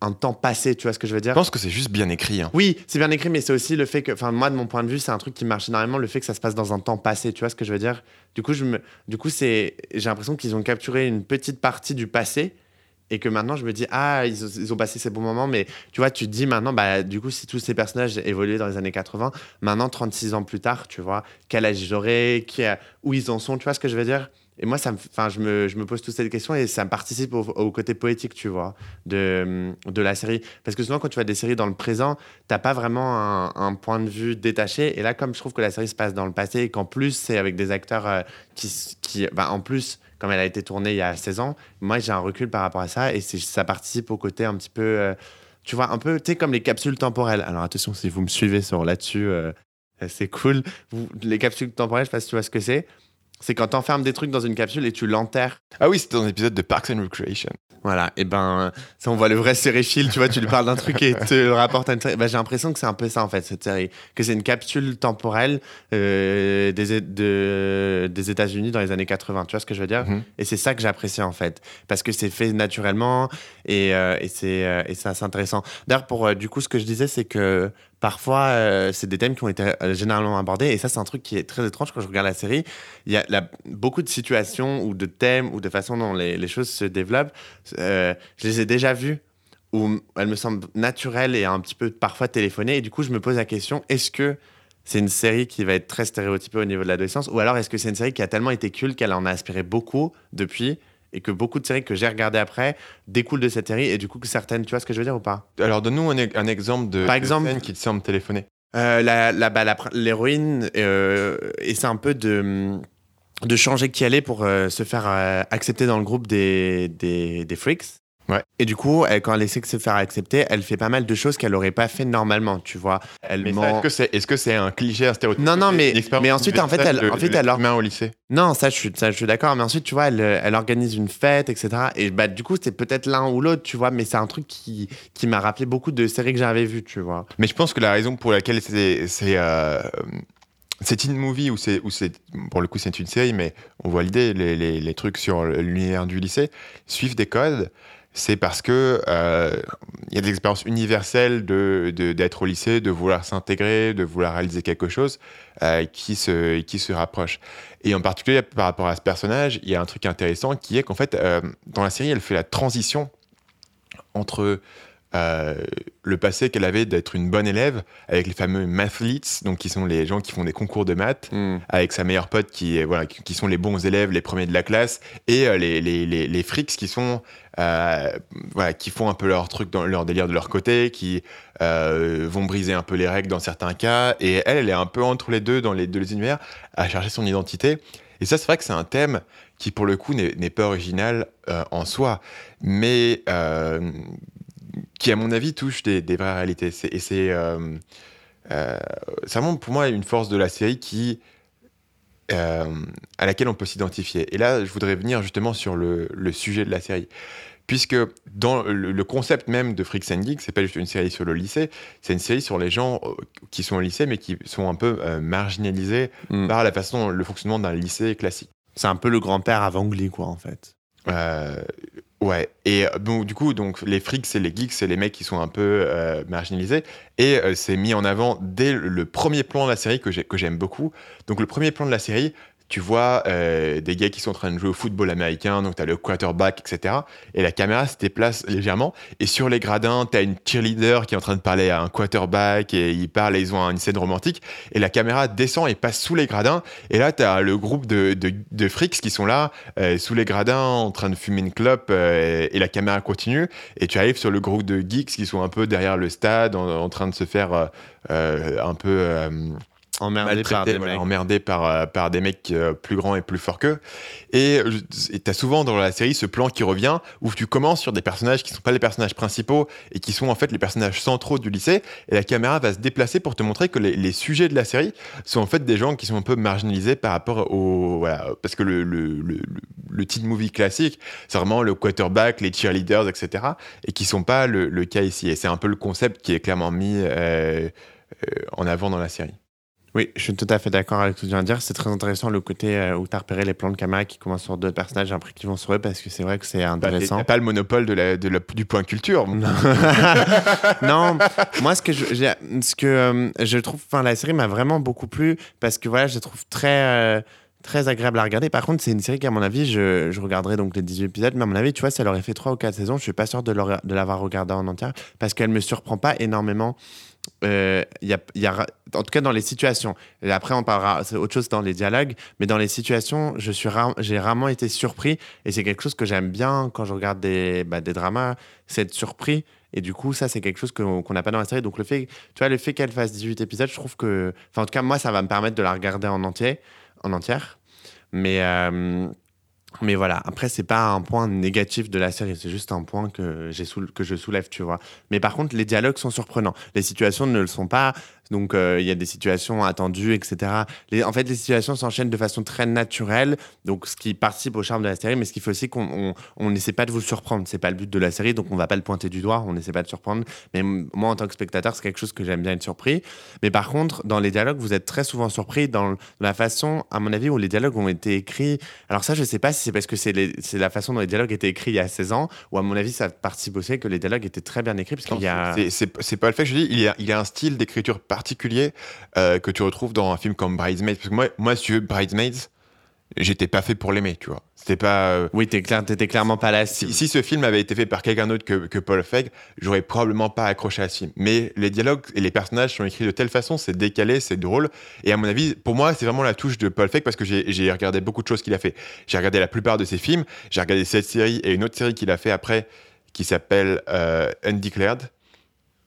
un temps passé, tu vois ce que je veux dire Je pense que c'est juste bien écrit. hein. Oui, c'est bien écrit, mais c'est aussi le fait que, enfin, moi, de mon point de vue, c'est un truc qui marche énormément, le fait que ça se passe dans un temps passé, tu vois ce que je veux dire? Du coup, je me, du coup, c'est, j'ai l'impression qu'ils ont capturé une petite partie du passé et que maintenant, je me dis, ah, ils ont, ils ont passé ces bons moments, mais tu vois, tu te dis maintenant, bah, du coup, si tous ces personnages évoluaient dans les années 80, maintenant, 36 ans plus tard, tu vois, quel âge ils auraient, qui où ils en sont, tu vois ce que je veux dire? Et moi, enfin, je me, pose toutes ces questions et ça me participe au, côté poétique, tu vois, de, la série. Parce que souvent, quand tu vois des séries dans le présent, t'as pas vraiment un, point de vue détaché. Et là, comme je trouve que la série se passe dans le passé et qu'en plus, c'est avec des acteurs euh, qui, en plus, comme elle a été tournée il y a 16 ans, moi, j'ai un recul par rapport à ça et ça participe au côté un petit peu, euh, tu vois, un peu, tu sais, comme les capsules temporelles. Alors attention, si vous me suivez sur là-dessus, euh, c'est cool. Les capsules temporelles, je sais pas si tu vois ce que c'est. C'est quand t'enfermes des trucs dans une capsule et tu l'enterres. Ah oui, c'était dans un épisode de Parks and Recreation. Voilà, et ben, ça, on voit le vrai sériephile, tu vois, tu lui parles d'un truc et te le rapporte à une série. Ben, j'ai l'impression que c'est un peu ça, en fait, cette série. Que c'est une capsule temporelle euh, des, de- des États-Unis dans les années 80, tu vois ce que je veux dire? Mhm. Et c'est ça que j'apprécie, en fait. Parce que c'est fait naturellement et, euh, et c'est euh, intéressant. D'ailleurs, pour, euh, du coup, ce que je disais, c'est que parfois, euh, c'est des thèmes qui ont été euh, généralement abordés. Et ça, c'est un truc qui est très étrange quand je regarde la série. Il y a beaucoup de situations ou de thèmes ou de façon dont les, les choses se développent. euh, je les ai déjà vues où elles me semblent naturelles et un petit peu parfois téléphonées. Et du coup, je me pose la question est-ce que c'est une série qui va être très stéréotypée au niveau de l'adolescence Ou alors est-ce que c'est une série qui a tellement été culte qu'elle en a aspiré beaucoup depuis et que beaucoup de séries que j'ai regardées après découlent de cette série et du coup que certaines, tu vois ce que je veux dire ou pas? Alors, donne-nous un, e- un exemple de, Par exemple- qui te semble téléphoner. Euh, la, la, bah, l'héroïne euh, essaie un peu de, de changer qui elle est pour euh, se faire euh, accepter dans le groupe des, des, des freaks. Ouais. Et du coup, elle, quand elle essaie de se faire accepter, elle fait pas mal de choses qu'elle n'aurait pas fait normalement, tu vois. Elle Mais ça, est-ce que c'est est -ce c'est un cliché, un stéréotype Non, non, mais- mais ensuite, en fait, elle- de- en fait, elle- au lycée. Non, ça je, suis, ça, je suis d'accord. Mais ensuite, tu vois, elle, elle organise une fête, etc. Et bah, du coup, c'est peut-être l'un ou l'autre, tu vois. Mais c'est un truc qui, qui m'a rappelé beaucoup de séries que j'avais vues, tu vois. Mais je pense que la raison pour laquelle c'est c'est euh, une movie ou c'est ou c'est pour le coup c'est une série, mais on voit l'idée, les, les, les trucs sur l'univers du lycée suivent des codes. C'est parce que euh, il y a des expériences universelles de de- d'être au lycée, de vouloir s'intégrer, de vouloir réaliser quelque chose euh, qui se qui se rapprochent. Et en particulier par rapport à ce personnage, il y a un truc intéressant qui est qu'en fait euh, dans la série, elle fait la transition entre euh, le passé qu'elle avait d'être une bonne élève avec les fameux mathletes, donc qui sont les gens qui font des concours de maths, avec sa meilleure pote qui, est, voilà, qui sont les bons élèves, les premiers de la classe, et euh, les, les, les, les freaks qui sont euh, voilà, qui font un peu leur truc dans leur délire de leur côté, qui vont briser un peu les règles dans certains cas, et elle, elle est un peu entre les deux dans les deux univers à chercher son identité. Et ça, c'est vrai que c'est un thème qui, pour le coup, n'est n'est pas original euh, en soi, mais euh, qui, à mon avis, touche des, des vraies réalités. Et c'est euh, euh, c'est vraiment, pour moi, une force de la série qui, euh, à laquelle on peut s'identifier. Et là, je voudrais venir justement sur le, le sujet de la série. Puisque dans le, le concept même de Freaks and Geeks, c'est pas juste une série sur le lycée, c'est une série sur les gens euh, qui sont au lycée, mais qui sont un peu marginalisés Mm. par la façon, le fonctionnement d'un lycée classique. C'est un peu le grand-père avant Glee, quoi, en fait. Euh, ouais. Et euh, bon, du coup, donc les freaks, c'est les geeks, c'est les mecs qui sont un peu euh, marginalisés. Et euh, c'est mis en avant dès le, premier plan de la série que j'aime beaucoup. Donc le premier plan de la série, tu vois euh, des gars qui sont en train de jouer au football américain, donc tu as le quarterback, etc. Et la caméra se déplace légèrement. Et sur les gradins, tu as une cheerleader qui est en train de parler à un quarterback et ils parlent et ils ont une scène romantique. Et la caméra descend et passe sous les gradins. Et là, tu as le groupe de, de, qui sont là, euh, sous les gradins, en train de fumer une clope. euh, et la caméra continue. Et tu arrives sur le groupe de geeks qui sont un peu derrière le stade, en, train de se faire un peu. Emmerdé par maltraités, des voilà, mecs. emmerdés par, euh, par des mecs euh, plus grands et plus forts qu'eux. Et tu as souvent dans la série ce plan qui revient où tu commences sur des personnages qui sont pas les personnages principaux et qui sont en fait les personnages centraux du lycée. Et la caméra va se déplacer pour te montrer que les, les sujets de la série sont en fait des gens qui sont un peu marginalisés par rapport au. Voilà, parce que le, le, le, le- le teen movie classique, c'est vraiment le quarterback, les cheerleaders, etc. Et qui sont pas le, le cas ici. Et c'est un peu le concept qui est clairement mis euh, euh, en avant dans la série. Oui, je suis tout à fait d'accord avec ce que tu viens de dire. C'est très intéressant le côté euh, où tu as repéré les plans de caméra qui commencent sur deux personnages et après qui vont sur eux parce que c'est vrai que c'est Bah, intéressant. pas le monopole de la, de la- du point culture. non, moi ce que je, j'ai- ce que euh, je trouve, enfin la série m'a vraiment beaucoup plu parce que voilà, je la trouve très euh, très agréable à regarder. Par contre, c'est une série qui à mon avis, je, je regarderai donc les 18 épisodes, mais à mon avis, tu vois, ça leur aurait fait 3 ou 4 saisons, je suis pas sûr de, l'avoir regardé en entière parce qu'elle me surprend pas énormément. Euh, y a, en tout cas dans les situations. Et après, on parlera, c'est autre chose dans les dialogues, mais dans les situations, je suis j'ai rarement été surpris et c'est quelque chose que j'aime bien quand je regarde des, bah, des dramas, c'est être surpris. Et du coup, ça, c'est quelque chose qu'on n'a pas dans la série. Donc, le fait, tu vois, le fait qu'elle fasse 18 épisodes, je trouve que. Enfin, en tout cas, moi, ça va me permettre de la regarder en entier, en entière. Mais, euh, mais voilà. Après, c'est pas un point négatif de la série. C'est juste un point que, que je soulève, tu vois. Mais par contre, les dialogues sont surprenants. Les situations ne le sont pas. Donc, euh, il y a des situations attendues, etc. Les- en fait, les situations s'enchaînent de façon très naturelle. Donc, ce qui participe au charme de la série, mais ce qu'il faut aussi qu'on on- on n'essaie pas de vous surprendre. C'est pas le but de la série, donc on va pas le pointer du doigt. On n'essaie pas de surprendre. Mais moi, en tant que spectateur, c'est quelque chose que j'aime bien être surpris. Mais par contre, dans les dialogues, vous êtes très souvent surpris dans la façon, à mon avis, où les dialogues ont été écrits. Alors ça, je sais pas si c'est parce que c'est la façon dont les dialogues étaient écrits il y a 16 ans, ou à mon avis, ça participe aussi que les dialogues étaient très bien écrits, parce qu'il y a... C'est- pas le fait que je dis, il y a, il y a un style d'écriture particulier euh, que tu retrouves dans un film comme Bridesmaids. Parce que moi, moi si tu veux, Bridesmaids, j'étais pas fait pour l'aimer, tu vois. C'était pas. euh, Oui, t'es clair, t'étais clairement pas la si, ce film avait été fait par quelqu'un d'autre que, que Paul Feig, j'aurais probablement pas accroché à ce film. Mais les dialogues et les personnages sont écrits de telle façon, c'est décalé, c'est drôle. Et à mon avis, pour moi, c'est vraiment la touche de Paul Feig parce que j'ai j'ai regardé beaucoup de choses qu'il a fait. J'ai regardé la plupart de ses films, j'ai regardé cette série et une autre série qu'il a fait après qui s'appelle euh, Undeclared,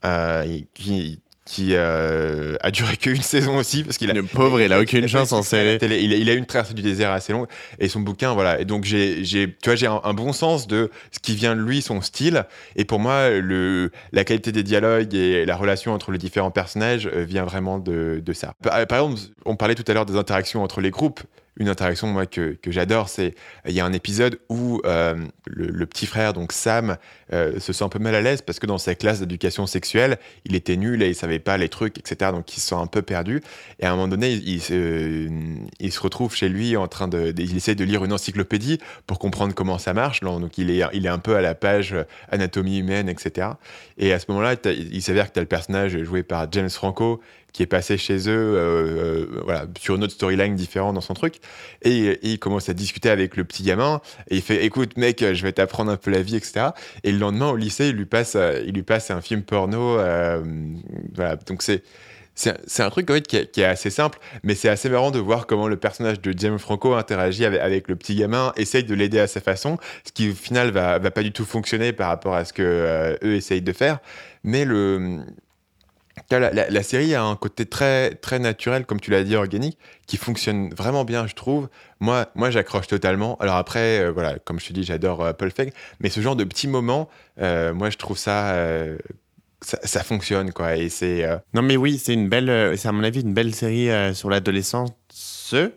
euh, qui, qui euh, a duré qu'une saison aussi parce qu'il a Le pauvre, il a aucune chance en série. Il a, il a eu une traversée du désert assez longue et son bouquin, voilà. Et donc j'ai, j'ai, tu vois, j'ai un, un bon sens de ce qui vient de lui, son style. Et pour moi, le, la qualité des dialogues et la relation entre les différents personnages euh, vient vraiment de, de ça. Par, par exemple, on parlait tout à l'heure des interactions entre les groupes. Une interaction que, j'adore, c'est il y a un épisode où euh, le, petit frère donc Sam euh, se sent un peu mal à l'aise parce que dans sa classe d'éducation sexuelle, il était nul et il savait pas les trucs, etc. Donc il se sent un peu perdu. Et à un moment donné, il, il se, retrouve chez lui en train de, de- il essaie de lire une encyclopédie pour comprendre comment ça marche. Donc il est, il est un peu à la page euh, anatomie humaine, etc. Et à ce moment-là, il s'avère que tu as le personnage joué par James Franco qui est passé chez eux, euh, euh, voilà, sur une autre storyline différente dans son truc. Et, il commence à discuter avec le petit gamin et il fait, écoute mec, je vais t'apprendre un peu la vie, etc. Et le lendemain au lycée, il lui passe, euh, il lui passe un film porno. voilà, donc c'est c'est un truc en fait, qui, est, assez simple, mais c'est assez marrant de voir comment le personnage de James Franco interagit avec, le petit gamin, essaye de l'aider à sa façon, ce qui au final va, va pas du tout fonctionner par rapport à ce que eux essayent de faire. Mais le, la, série a un côté très, très naturel, comme tu l'as dit, organique, qui fonctionne vraiment bien, je trouve. Moi, moi j'accroche totalement. Alors après, euh, voilà, comme je te dis, j'adore euh, Paul Feig, mais ce genre de petits moments, euh, moi, je trouve ça, euh, ça, ça fonctionne, quoi. Et c'est. Non, mais oui, c'est une belle, c'est à mon avis une belle série sur l'adolescence.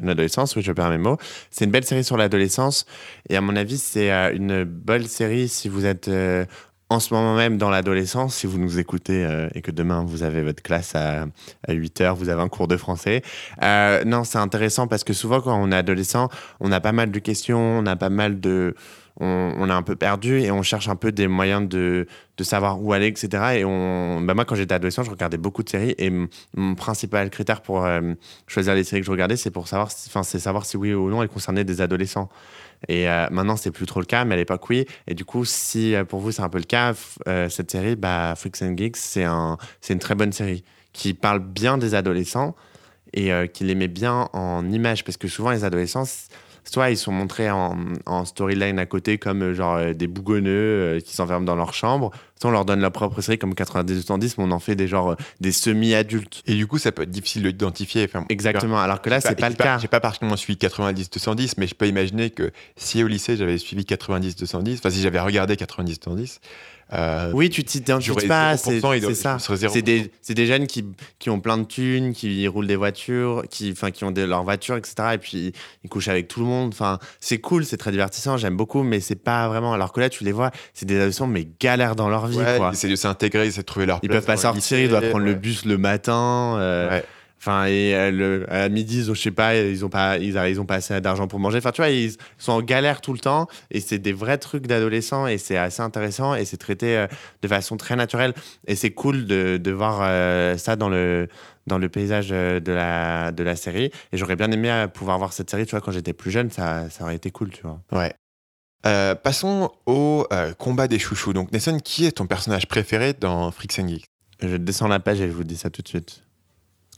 L'adolescence, oui, je perds mes mots. C'est une belle série sur l'adolescence. Et à mon avis, c'est une belle série si vous êtes en ce moment même dans l'adolescence, si vous nous écoutez euh, et que demain vous avez votre classe à, à 8 heures, vous avez un cours de français. Euh, non, c'est intéressant parce que souvent, quand on est adolescent, on a pas mal de questions, on a pas mal de. On, on est un peu perdu et on cherche un peu des moyens de, de savoir où aller, etc. Et on, bah moi, quand j'étais adolescent, je regardais beaucoup de séries et mon principal critère pour euh, choisir les séries que je regardais, c'est pour savoir, si- c'est savoir si oui ou non elles concernaient des adolescents. Et euh, maintenant, c'est plus trop le cas, mais à l'époque, oui. Et du coup, si euh, pour vous c'est un peu le cas, euh, cette série, bah, Freaks and Geeks, c'est un, c'est une très bonne série qui parle bien des adolescents et qui les met bien en image parce que souvent les adolescents soit ils sont montrés en, en storyline à côté comme euh, genre euh, des bougonneux euh, qui s'enferment dans leur chambre. Soit on leur donne leur propre série comme 90-210 mais on en fait des genre des semi-adultes. Et du coup, ça peut être difficile d'identifier. Enfin, exactement. Alors que là c'est pas le j'ai cas. J'ai pas particulièrement suivi 90-210, mais je peux imaginer que si au lycée j'avais suivi 90-210, enfin si j'avais regardé 90-210, euh, oui tu t'identifies pas 0%, c'est c'est ça je serais 0%. c'est des, c'est des jeunes qui, qui ont plein de thunes qui roulent des voitures qui, qui ont des, leurs voitures etc et puis ils couchent avec tout le monde enfin c'est cool c'est très divertissant j'aime beaucoup mais c'est pas vraiment alors que là tu les vois c'est des adolescents mais galèrent dans leur vie ouais, ils essaient de s'intégrer, ils essaient de trouver leur Ils place peuvent pas sortir, ils doivent prendre le bus le matin. euh, Ouais. Enfin, et euh, le- à midi, je sais pas, ils ont pas, ils, ils ont pas assez d'argent pour manger. Enfin, tu vois, ils sont en galère tout le temps. Et c'est des vrais trucs d'adolescents. Et c'est assez intéressant. Et c'est traité euh, de façon très naturelle. Et c'est cool de, de voir euh, ça dans le, dans le paysage de la, de la série. Et j'aurais bien aimé pouvoir voir cette série, tu vois, quand j'étais plus jeune. Ça, ça aurait été cool, tu vois. Ouais. Passons au combat des chouchous. Donc, Nelson, qui est ton personnage préféré dans Freaks and Geeks? Je descends la page et je vous dis ça tout de suite.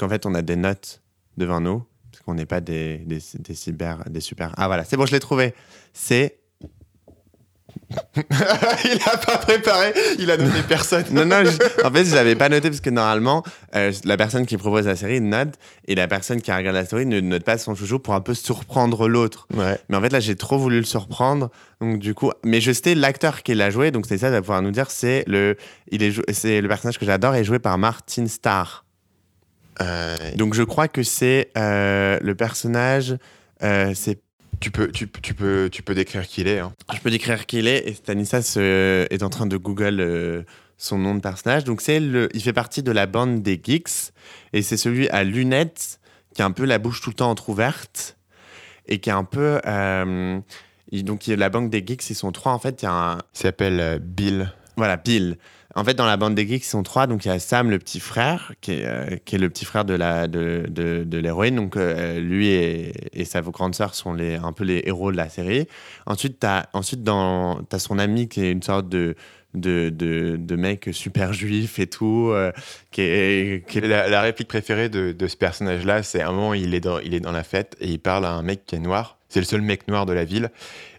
Qu'en fait, on a des notes devant nous, parce qu'on n'est pas des, des, des cyber, des super. Ah voilà, c'est bon, je l'ai trouvé. C'est. Il a pas préparé, il a donné personne. Non, non, je- en fait, je l'avais pas noté parce que normalement, euh, la personne qui propose la série note et la personne qui regarde la série ne note pas son chouchou pour un peu surprendre l'autre. Ouais. Mais en fait, là, j'ai trop voulu le surprendre. Donc, du coup, mais je sais l'acteur qui l'a joué, donc c'est ça, il va pouvoir nous dire. C'est le, il est, jou- c'est le personnage que j'adore, est joué par Martin Starr. Euh, Donc je crois que c'est euh, le personnage. euh, c'est, tu, peux, tu, peux- tu, peux, tu peux décrire qui il est. hein. je peux décrire qui il est et Stanislas euh, est en train de Google euh, son nom de personnage. Donc c'est le, il fait partie de la bande des geeks et c'est celui à lunettes qui a un peu la bouche tout le temps entrouverte et qui est un peu. euh, il- donc il y a la bande des geeks, ils sont trois en fait. Il y a un, Il s'appelle Bill. Voilà, Bill. En fait, dans la bande des geeks, ils sont trois. Donc, il y a Sam, le petit frère, qui est, euh, le petit frère de l'héroïne. Donc, euh, lui et, et sa grande sœur sont les, un peu les héros de la série. Ensuite, tu as, ensuite dans, as son ami qui est une sorte de, de, mec super juif et tout, euh, qui est, La, réplique préférée de, de ce personnage-là, c'est un moment, il est, dans, il est dans la fête et il parle à un mec qui est noir. C'est le seul mec noir de la ville.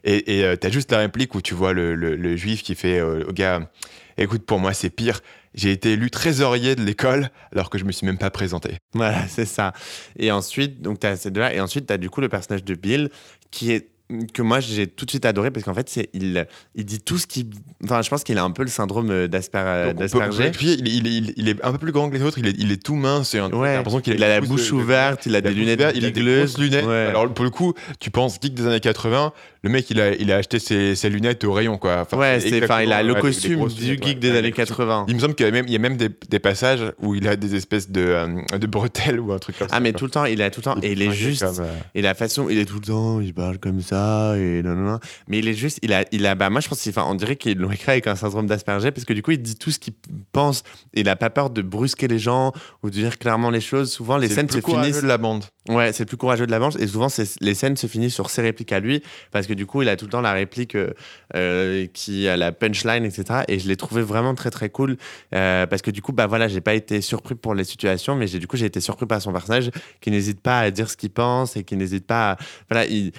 Et et, euh, t'as juste la réplique où tu vois le, le- le juif qui fait euh, au gars Écoute, pour moi, c'est pire. J'ai été élu trésorier de l'école alors que je me suis même pas présenté. Voilà, c'est ça. Et ensuite, donc tu as ces deux-là. Et ensuite, du coup le personnage de Bill qui est que moi j'ai tout de suite adoré parce qu'en fait c'est il, il dit tout ce qui enfin je pense qu'il a un peu le syndrome on peut- d'Asperger Puis il, il- il- il est un peu plus grand que les autres, il est, il est tout mince. un- Ouais. l'impression qu'il a la bouche de- ouverte il a des lunettes il a des grosses lunettes. Ouais. Alors pour le coup, tu penses geek des années 80, le mec il a, il a acheté ses, ses lunettes au rayon quoi. Enfin, ouais, c'est enfin il a le ouais, costume du geek ouais. des Ouais, années le costume. 80. Il me semble qu'il y a même, il des, des passages où il a des espèces de, euh, de bretelles ou un truc comme ça. Ah mais quoi. tout le temps, il a tout le temps et il est juste comme, euh, et la façon, il est tout le temps, il parle comme ça et non non non. Mais il est juste, il a, il a, bah moi je pense, enfin on dirait qu'ils l'ont écrit avec un syndrome d'Asperger parce que du coup il dit tout ce qu'il pense. Il a pas peur de brusquer les gens ou de dire clairement les choses. Souvent les scènes se finissent de la bande. Ouais, c'est le plus courageux de la manche. Et souvent, les scènes se finissent sur ses répliques à lui, parce que du coup, il a tout le temps la réplique euh, euh, qui a la punchline, etc. Et je l'ai trouvé vraiment très très cool, euh, parce que du coup, bah voilà, j'ai pas été surpris pour les situations, mais du coup, j'ai été surpris par son personnage, qui n'hésite pas à dire ce qu'il pense et qui n'hésite pas, à... voilà, il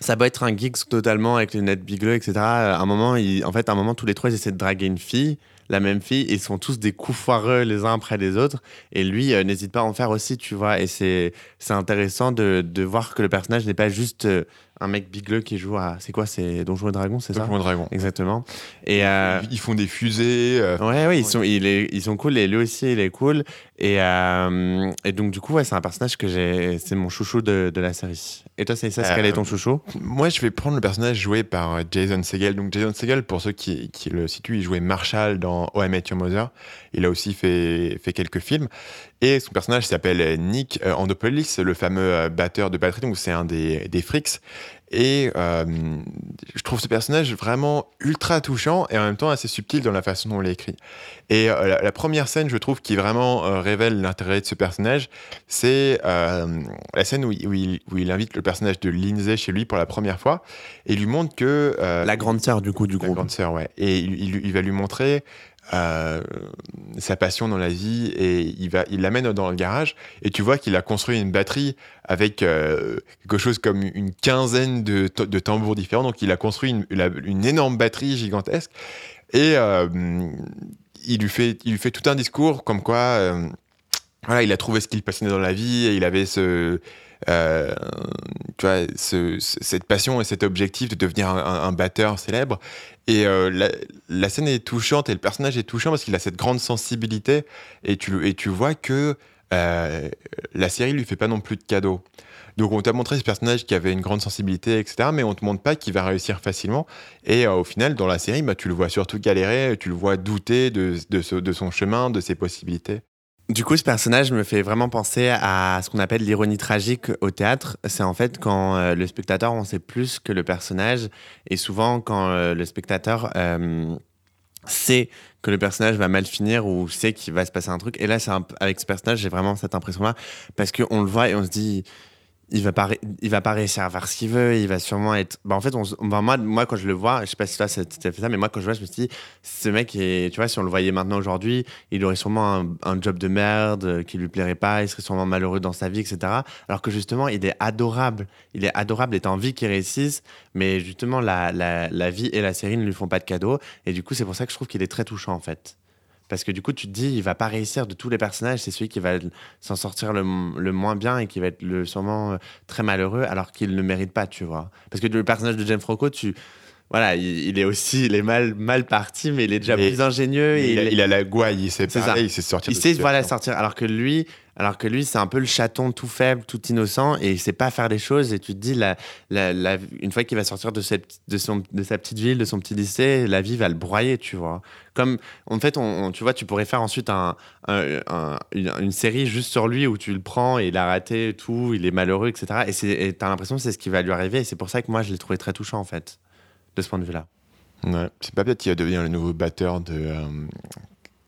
ça peut être un geek totalement avec les lunettes bigleux, etc. Un moment, il- en fait, à un moment, tous les trois, ils essaient de draguer une fille, la même fille, ils sont tous des coups foireux les uns après les autres. Et lui, euh, n'hésite pas à en faire aussi, tu vois. Et c'est intéressant de, de voir que le personnage n'est pas juste euh, un mec bigleux qui joue à. C'est quoi C'est Donjons et Dragons, c'est ça? Donjons et Dragons. Exactement. Et. euh, Ils font des fusées. Ouais, ouais, ils sont, il est- ils sont cool et lui aussi, il est cool. Et, euh, et donc, du coup, ouais, c'est un personnage que j'ai. C'est mon chouchou de, de la série. Et toi, c'est ça, Euh, quel est ton chouchou? Moi, je vais prendre le personnage joué par euh, Jason Segel. Donc, Jason Segel, pour ceux qui, qui le situent, il jouait Marshall dans Oh, I Met Your Mother. Il a aussi fait, fait quelques films. Et son personnage s'appelle euh, Nick euh, Andopoulos, le fameux euh, batteur de batterie. Donc, c'est un des, des frics. Et euh, je trouve ce personnage vraiment ultra touchant et en même temps assez subtil dans la façon dont il est écrit. Et euh, la, la première scène, je trouve, qui vraiment euh, révèle l'intérêt de ce personnage, c'est la scène où il, où il- où il invite le personnage de Lindsay chez lui pour la première fois et lui montre que. La grande sœur, du coup, du la groupe. grande sœur, ouais. Et il, il- il va lui montrer euh, sa passion dans la vie et il va, il l'amène dans le garage et tu vois qu'il a construit une batterie avec euh, quelque chose comme une quinzaine de, de tambours différents. Donc il a construit une, une énorme batterie gigantesque et euh, il, lui fait, il lui fait tout un discours comme quoi voilà, il a trouvé ce qu'il passionnait dans la vie et il avait ce, euh, tu vois, ce- ce- cette passion et cet objectif de devenir un, batteur célèbre. Et euh, la, scène est touchante et le personnage est touchant parce qu'il a cette grande sensibilité et tu, et tu vois que euh, la série lui fait pas non plus de cadeaux. Donc on t'a montré ce personnage qui avait une grande sensibilité, etc. Mais on te montre pas qu'il va réussir facilement. Et au final, dans la série, bah, tu le vois surtout galérer, tu le vois douter de, de son chemin, de ses possibilités. Du coup, ce personnage me fait vraiment penser à ce qu'on appelle l'ironie tragique au théâtre. C'est en fait quand euh, le spectateur en sait plus que le personnage, et souvent quand euh, le spectateur euh, sait que le personnage va mal finir ou sait qu'il va se passer un truc. Et là, c'est avec ce personnage, j'ai vraiment cette impression-là parce qu'on le voit et on se dit, il va pas, il va pas réussir à faire ce qu'il veut. Il va sûrement être. Bah, en fait, bah, moi, moi, quand je le vois, je sais pas si toi, ça t'a fait ça, mais moi, quand je vois, je me suis dit, ce mec, est, tu vois, si on le voyait maintenant aujourd'hui, il aurait sûrement un, job de merde euh, qui lui plairait pas. Il serait sûrement malheureux dans sa vie, etc. Alors que justement, il est adorable. Il est adorable et t'as envie qu'il réussisse, mais justement, la, la, la vie et la série ne lui font pas de cadeaux. Et du coup, c'est pour ça que je trouve qu'il est très touchant, en fait. Parce que du coup, tu te dis, il va pas réussir de tous les personnages. C'est celui qui va s'en sortir le, moins bien et qui va être le, sûrement euh, très malheureux, alors qu'il ne mérite pas, tu vois. Parce que le personnage de James Franco, tu. Voilà, il, il est aussi, il est mal, mal parti, mais il est déjà Mais- plus ingénieux. Et il, a, il, il a la gouaille, il sait parler, il sait sortir. il de sait voilà sortir alors que lui alors que lui c'est un peu le chaton tout faible tout innocent et il sait pas faire les choses et tu te dis la, la, la- une fois qu'il va sortir de, cette, de, son, de sa petite ville de son petit lycée la vie va le broyer tu vois comme en fait on, on- tu vois tu pourrais faire ensuite un, un- un- une, une série juste sur lui où tu le prends et il a raté tout il est malheureux etc et et t'as l'impression que c'est ce qui va lui arriver et c'est pour ça que moi je l'ai trouvé très touchant en fait de ce point de vue là Ouais. C'est pas peut-être va devenir le nouveau batteur de. euh,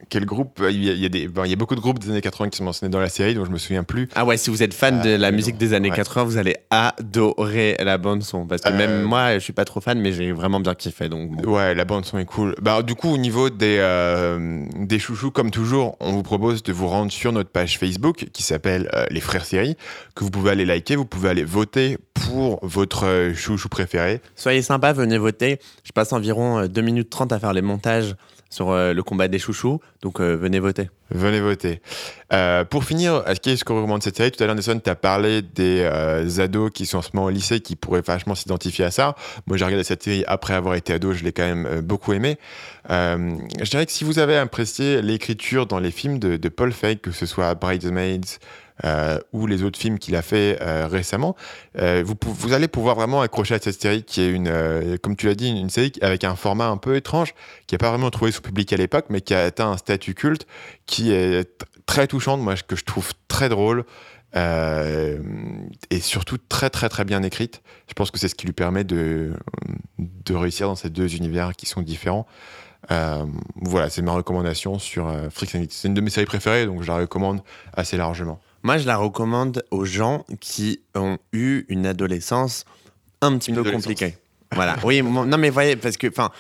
quel groupe il y, a, il y a des, bon, il y a beaucoup de groupes des années 80 qui sont mentionnés dans la série, dont je me souviens plus. Ah ouais, si vous êtes fan de Ah, la mais musique non. des années Ouais. 80, vous allez adorer la bande son. Parce que Euh, même moi, je suis pas trop fan, mais j'ai vraiment bien kiffé. Donc bon. Ouais, la bande son est cool. Bah, du coup, au niveau des, euh, des chouchous, comme toujours, on vous propose de vous rendre sur notre page Facebook qui s'appelle euh, Les Frères Séries, que vous pouvez aller liker, vous pouvez aller voter pour votre euh, chouchou préféré. soyez sympa, venez voter. Je passe environ euh, 2 minutes 30 à faire les montages sur euh, le combat des chouchous. Donc euh, venez voter. Venez voter. Euh, pour finir, est-ce qu'on recommande cette série? Tout à l'heure, Nelson, tu as parlé des ados qui sont en ce moment au lycée qui pourraient vachement s'identifier à ça. Moi, j'ai regardé cette série après avoir été ado, je l'ai quand même beaucoup aimé. Je dirais que si vous avez apprécié l'écriture dans les films de, de Paul Feig, que ce soit Bridesmaids euh, ou les autres films qu'il a fait euh, récemment, euh, vous, allez pouvoir vraiment accrocher à cette série qui est une, comme tu l'as dit, une, série avec un format un peu étrange, qui n'a pas vraiment trouvé son public à l'époque, mais qui a atteint un statut culte, qui est très touchante, moi, que je trouve très drôle. et surtout très très très bien écrite. Je pense que c'est ce qui lui permet de, réussir dans ces deux univers qui sont différents. Voilà, c'est ma recommandation sur euh, Freaks and Geeks. C'est une de mes séries préférées, donc je la recommande assez largement. Moi, je la recommande aux gens qui ont eu une adolescence un petit Une peu compliquée. Voilà. Oui, non, mais voyez, parce que, enfin,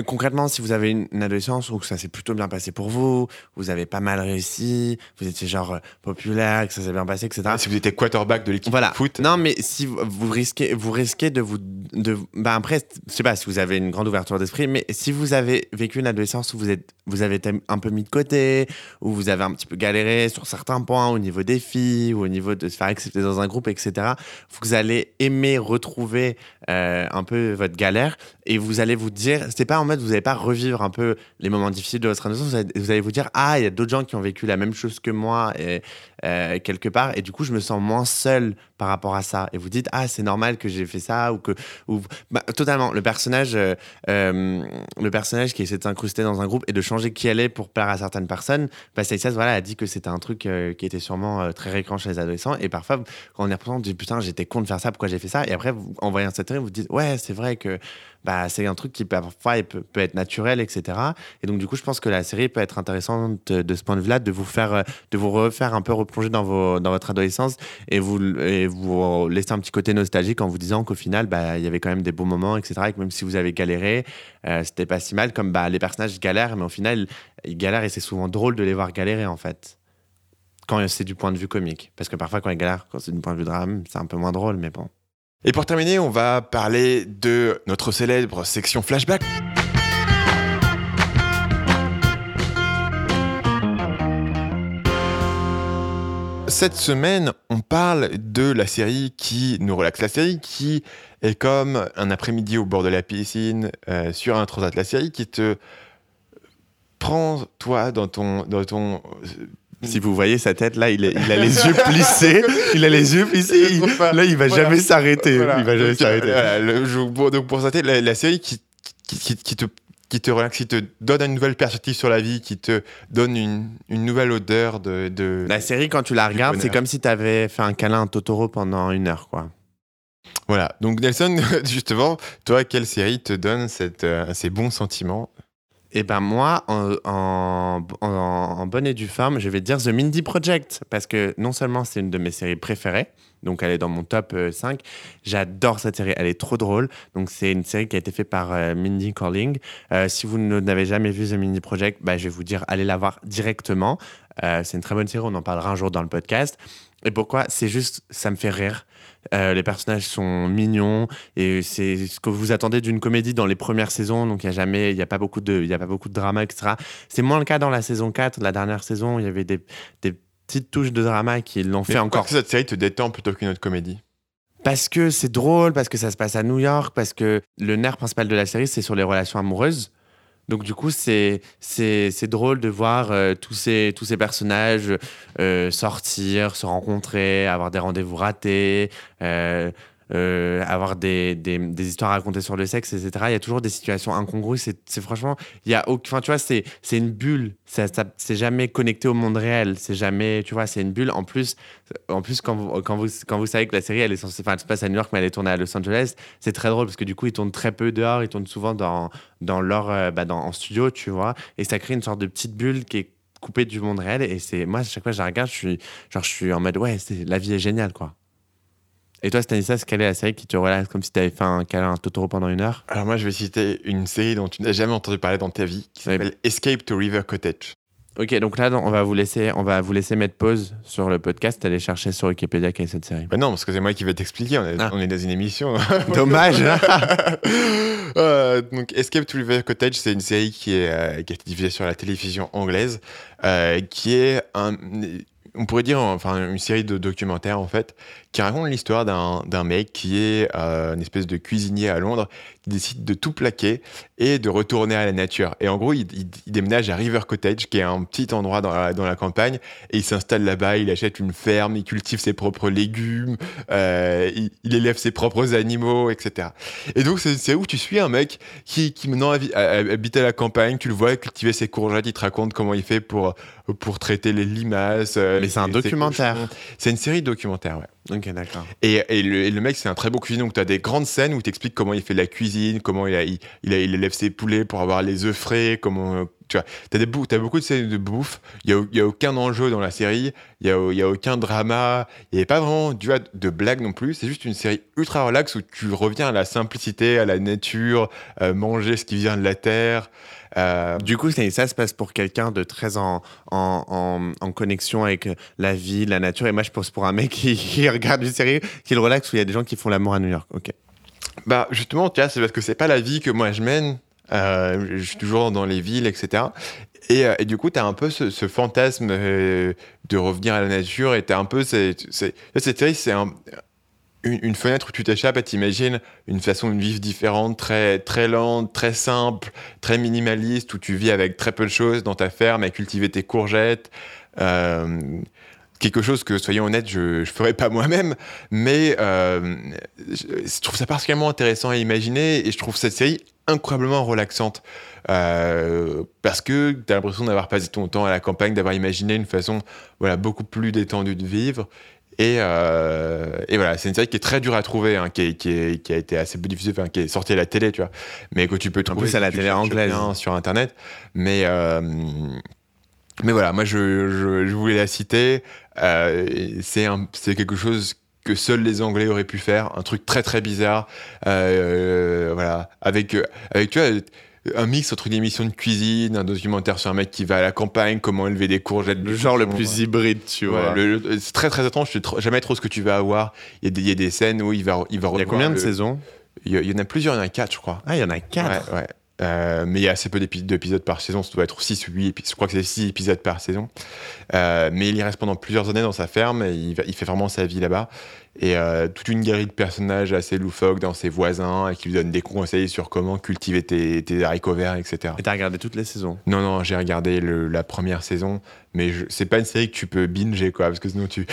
concrètement, si vous avez une, adolescence où ça s'est plutôt bien passé pour vous, vous avez pas mal réussi, vous étiez genre euh, populaire, que ça s'est bien passé, etc. Si vous étiez quarterback de l'équipe Voilà. de foot, Non, mais si vous, vous risquez, vous risquez de vous, de, bah après, je sais pas si vous avez une grande ouverture d'esprit, mais si vous avez vécu une adolescence où vous êtes, vous avez été un peu mis de côté, où vous avez un petit peu galéré sur certains points au niveau des filles ou au niveau de se faire accepter dans un groupe, etc. Vous allez aimer retrouver euh, un peu votre galère et vous allez vous dire, c'est pas en vous n'allez pas revivre un peu les moments difficiles de votre adolescence, vous allez vous, allez vous dire ah il y a d'autres gens qui ont vécu la même chose que moi et euh, quelque part. Et du coup je me sens moins seul par rapport à ça. Et vous dites ah c'est normal que j'ai fait ça ou que ou bah, totalement. Le personnage euh, euh, le personnage qui essaie de s'incruster dans un groupe et de changer qui elle est pour plaire à certaines personnes bah Stacy voilà a dit que c'était un truc qui était sûrement très récurrent chez les adolescents. Et parfois quand on y reprend on dit putain j'étais con de faire ça pourquoi j'ai fait ça? Et après en voyant cette série vous dites ouais c'est vrai que bah, c'est un truc qui parfois peut, peut être naturel etc et donc du coup je pense que la série peut être intéressante de, de ce point de vue là de vous faire de vous refaire un peu replonger dans votre adolescence et vous et laisser un petit côté nostalgique en vous disant qu'au final bah il y avait quand même des beaux moments etc et que même si vous avez galéré euh, c'était pas si mal comme bah les personnages galèrent mais au final ils galèrent et c'est souvent drôle de les voir galérer en fait. Quand c'est du point de vue comique. Parce que parfois quand ils galèrent quand c'est du point de vue drame c'est un peu moins drôle mais bon. Et pour terminer, on va parler de notre célèbre section flashback. Cette semaine, on parle de la série qui nous relaxe. La série qui est comme un après-midi au bord de la piscine euh, sur un transat. La série qui te prend, toi, dans ton, dans ton si vous voyez sa tête là il, est- il a les yeux plissés il a les yeux plissés pas. là il va Voilà. jamais s'arrêter Voilà. il va jamais s'arrêter voilà, pour, donc pour ça, la, la série qui, qui, qui- qui te qui te relaxe, qui te donne une nouvelle perspective sur la vie, qui te donne une, une nouvelle odeur de, de- La série, quand tu la regardes, c'est comme si tu avais fait un câlin à Totoro pendant une heure, quoi. Voilà. Donc Nelson, justement, toi, quelle série te donne cette, euh, ces bons sentiments? Et ben moi, en, en, en- en bonne et due forme, je vais dire The Mindy Project. Parce que non seulement c'est une de mes séries préférées, donc elle est dans mon top euh, 5, j'adore cette série, elle est trop drôle. Donc c'est une série qui a été faite par euh, Mindy Kaling. Euh, si vous n'avez jamais vu The Mindy Project, bah, je vais vous dire, allez la voir directement. Euh, c'est une très bonne série, on en parlera un jour dans le podcast. Et pourquoi? C'est juste, ça me fait rire. Euh, les personnages sont mignons et c'est ce que vous attendez d'une comédie dans les premières saisons. Donc il y a jamais, il a pas beaucoup de, il a pas beaucoup de drama, etc. C'est moins le cas dans la saison 4, la dernière saison. Il y avait des petites touches de drama qui l'ont fait encore cette série te détend plutôt qu'une autre comédie? Parce que c'est drôle, parce que ça se passe à New York, parce que le nerf principal de la série, c'est sur les relations amoureuses. Donc du coup, c'est c'est c'est drôle de voir euh, tous ces tous ces personnages euh, sortir, se rencontrer, avoir des rendez-vous ratés, euh, euh, avoir des, des, histoires à raconter sur le sexe, etc. Il y a toujours des situations incongrues. C'est franchement, il y a aucun, tu vois, c'est une bulle. Ça, c'est jamais connecté au monde réel. C'est jamais, tu vois, c'est une bulle. En plus, en plus quand vous, quand vous quand vous savez que la série elle est censée, elle se passe à New York mais elle est tournée à Los Angeles, c'est très drôle parce que du coup ils tournent très peu dehors, ils tournent souvent dans dans leur euh, bah, dans, en studio, tu vois, et ça crée une sorte de petite bulle qui est coupée du monde réel. Et c'est moi à chaque fois que je la regarde, je suis genre je suis en mode ouais, la vie est géniale quoi. Et toi, Stanislas, quelle est la série qui te relaxe comme si tu avais fait un câlin à Totoro pendant une heure? Alors moi, je vais citer une série dont tu n'as jamais entendu parler dans ta vie, qui s'appelle Escape to River Cottage. Ok, donc là, on va vous laisser, on va vous laisser mettre pause sur le podcast, aller chercher sur Wikipédia quelle est cette série. Bah non, parce que c'est moi qui vais t'expliquer, on, est- Ah. on est dans une émission. Dommage. Euh, donc Escape to River Cottage, c'est une série qui, est, euh, qui a été diffusée sur la télévision anglaise, euh, qui est un, on pourrait dire enfin une série de documentaires en fait, qui raconte l'histoire d'un mec qui est euh, une espèce de cuisinier à Londres, qui décide de tout plaquer et de retourner à la nature. Et en gros, il, déménage à River Cottage, qui est un petit endroit dans la, dans la campagne, et il s'installe là-bas, il achète une ferme, il cultive ses propres légumes, euh, il, élève ses propres animaux, etc. Et donc, c'est où tu suis un mec qui, qui maintenant habite à la campagne, tu le vois cultiver ses courgettes, il te raconte comment il fait pour, pour traiter les limaces. Mais c'est un documentaire. C'est une série documentaire, ouais. ok, d'accord. Et, et le, et le mec, c'est un très beau cuisinier. Donc, tu as des grandes scènes où il t'explique comment il fait de la cuisine, comment il, a- il, il, a- il élève ses poulets pour avoir les œufs frais, comment. Tu vois, tu as, as beaucoup de scènes de bouffe. Il n'y a, il y a aucun enjeu dans la série. Il n'y a, y a aucun drama. Il n'y a pas vraiment tu de blague non plus. C'est juste une série ultra relax où tu reviens à la simplicité, à la nature, euh, manger ce qui vient de la terre. Euh, Du coup, ça, ça se passe pour quelqu'un de très en, en, en, en connexion avec la vie, la nature. Et moi, je pense pour un mec qui, qui regarde une série, qui le relaxe, où il y a des gens qui font l'amour à New York. Ok. Bah justement, tu vois, c'est parce que c'est pas la vie que moi je mène. Euh, je suis toujours dans les villes, etc. Et, euh, et du coup, tu as un peu ce, ce fantasme euh, de revenir à la nature et tu as un peu. C'est- cette série, c'est un- une, fenêtre où tu t'échappes et t'imagines une façon de vivre différente, très, très lente, très simple, très minimaliste, où tu vis avec très peu de choses dans ta ferme, à cultiver tes courgettes. Euh, quelque chose que, soyons honnêtes, je ne ferais pas moi-même, mais euh, je, je trouve ça particulièrement intéressant à imaginer et je trouve cette série incroyablement relaxante. Euh, parce que tu as l'impression d'avoir passé ton temps à la campagne, d'avoir imaginé une façon voilà, beaucoup plus détendue de vivre. Et, euh, et voilà, c'est une série qui est très dure à trouver, hein, qui, est- qui, est- qui a été assez peu diffusée, enfin, qui est sortie à la télé, tu vois, mais que tu peux trouver plus, à la télé anglaise. sur Internet. Mais, euh, mais voilà, moi, je, je, je voulais la citer. Euh, c'est quelque chose que seuls les Anglais auraient pu faire, un truc très très bizarre, euh, voilà, avec, avec tu vois, un mix entre une émission de cuisine, un documentaire sur un mec qui va à la campagne, comment élever des courgettes, Le genre le Ouais. plus hybride, tu vois. le- c'est très très étrange, je sais jamais trop ce que tu vas avoir. Il y a des, il y a des scènes où il va, il va Il y a combien de le- saisons? Il y, en a plusieurs, il y en a quatre, je crois. Ah, il y en a quatre. Ouais. Euh, mais il y a assez peu d'épi- d'épisodes par saison, ça doit être 6 ou 8 épisodes, je crois que c'est 6 épisodes par saison. Euh, mais il y reste pendant plusieurs années dans sa ferme et il, va- il fait vraiment sa vie là-bas. Et euh, toute une galerie de personnages assez loufoques dans ses voisins et qui lui donnent des conseils sur comment cultiver tes, tes haricots verts, etc. Et t'as regardé toutes les saisons? Non, non, j'ai regardé le- la première saison, mais c'est pas une série que tu peux binger, quoi, parce que sinon tu.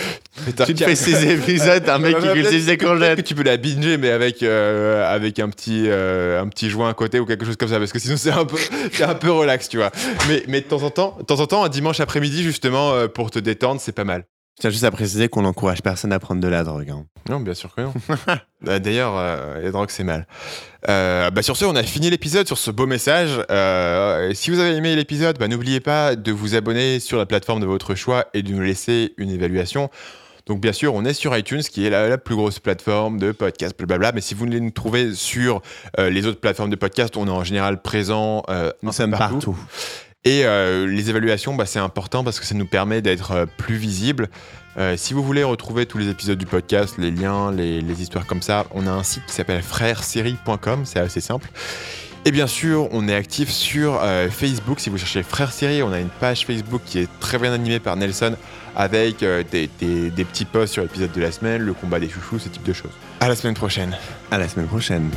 Tu te fais 6 épisodes, un mec qui cultive ses courgettes. tu peux la binger, mais avec, euh, avec un, petit, euh, un petit joint à côté ou quelque chose comme ça, parce que sinon c'est un peu, un peu relax, tu vois. Mais, mais de temps en temps, de temps en temps, un dimanche après-midi, justement, pour te détendre, c'est pas mal. Je tiens juste à préciser qu'on n'encourage personne à prendre de la drogue. hein. Non, bien sûr que non. Euh, D'ailleurs, euh, les drogues, c'est mal. Euh, bah, sur ce, on a fini l'épisode sur ce beau message. Euh, si vous avez aimé l'épisode, bah, n'oubliez pas de vous abonner sur la plateforme de votre choix et de nous laisser une évaluation. Donc bien sûr, on est sur iTunes, qui est la, la plus grosse plateforme de podcast, blablabla. Mais si vous voulez nous trouver sur euh, les autres plateformes de podcast, on est en général présent. euh, Nous sommes partout. Et euh, les évaluations, bah, c'est important parce que ça nous permet d'être euh, plus visible. Euh, si vous voulez retrouver tous les épisodes du podcast, les liens, les, histoires comme ça, on a un site qui s'appelle frèresérie.com, c'est assez simple. Et bien sûr, on est actif sur euh, Facebook. Si vous cherchez Frères Série, on a une page Facebook qui est très bien animée par Nelson avec des, des- des petits posts sur l'épisode de la semaine, le combat des chouchous, ce type de choses. À la semaine prochaine. À la semaine prochaine.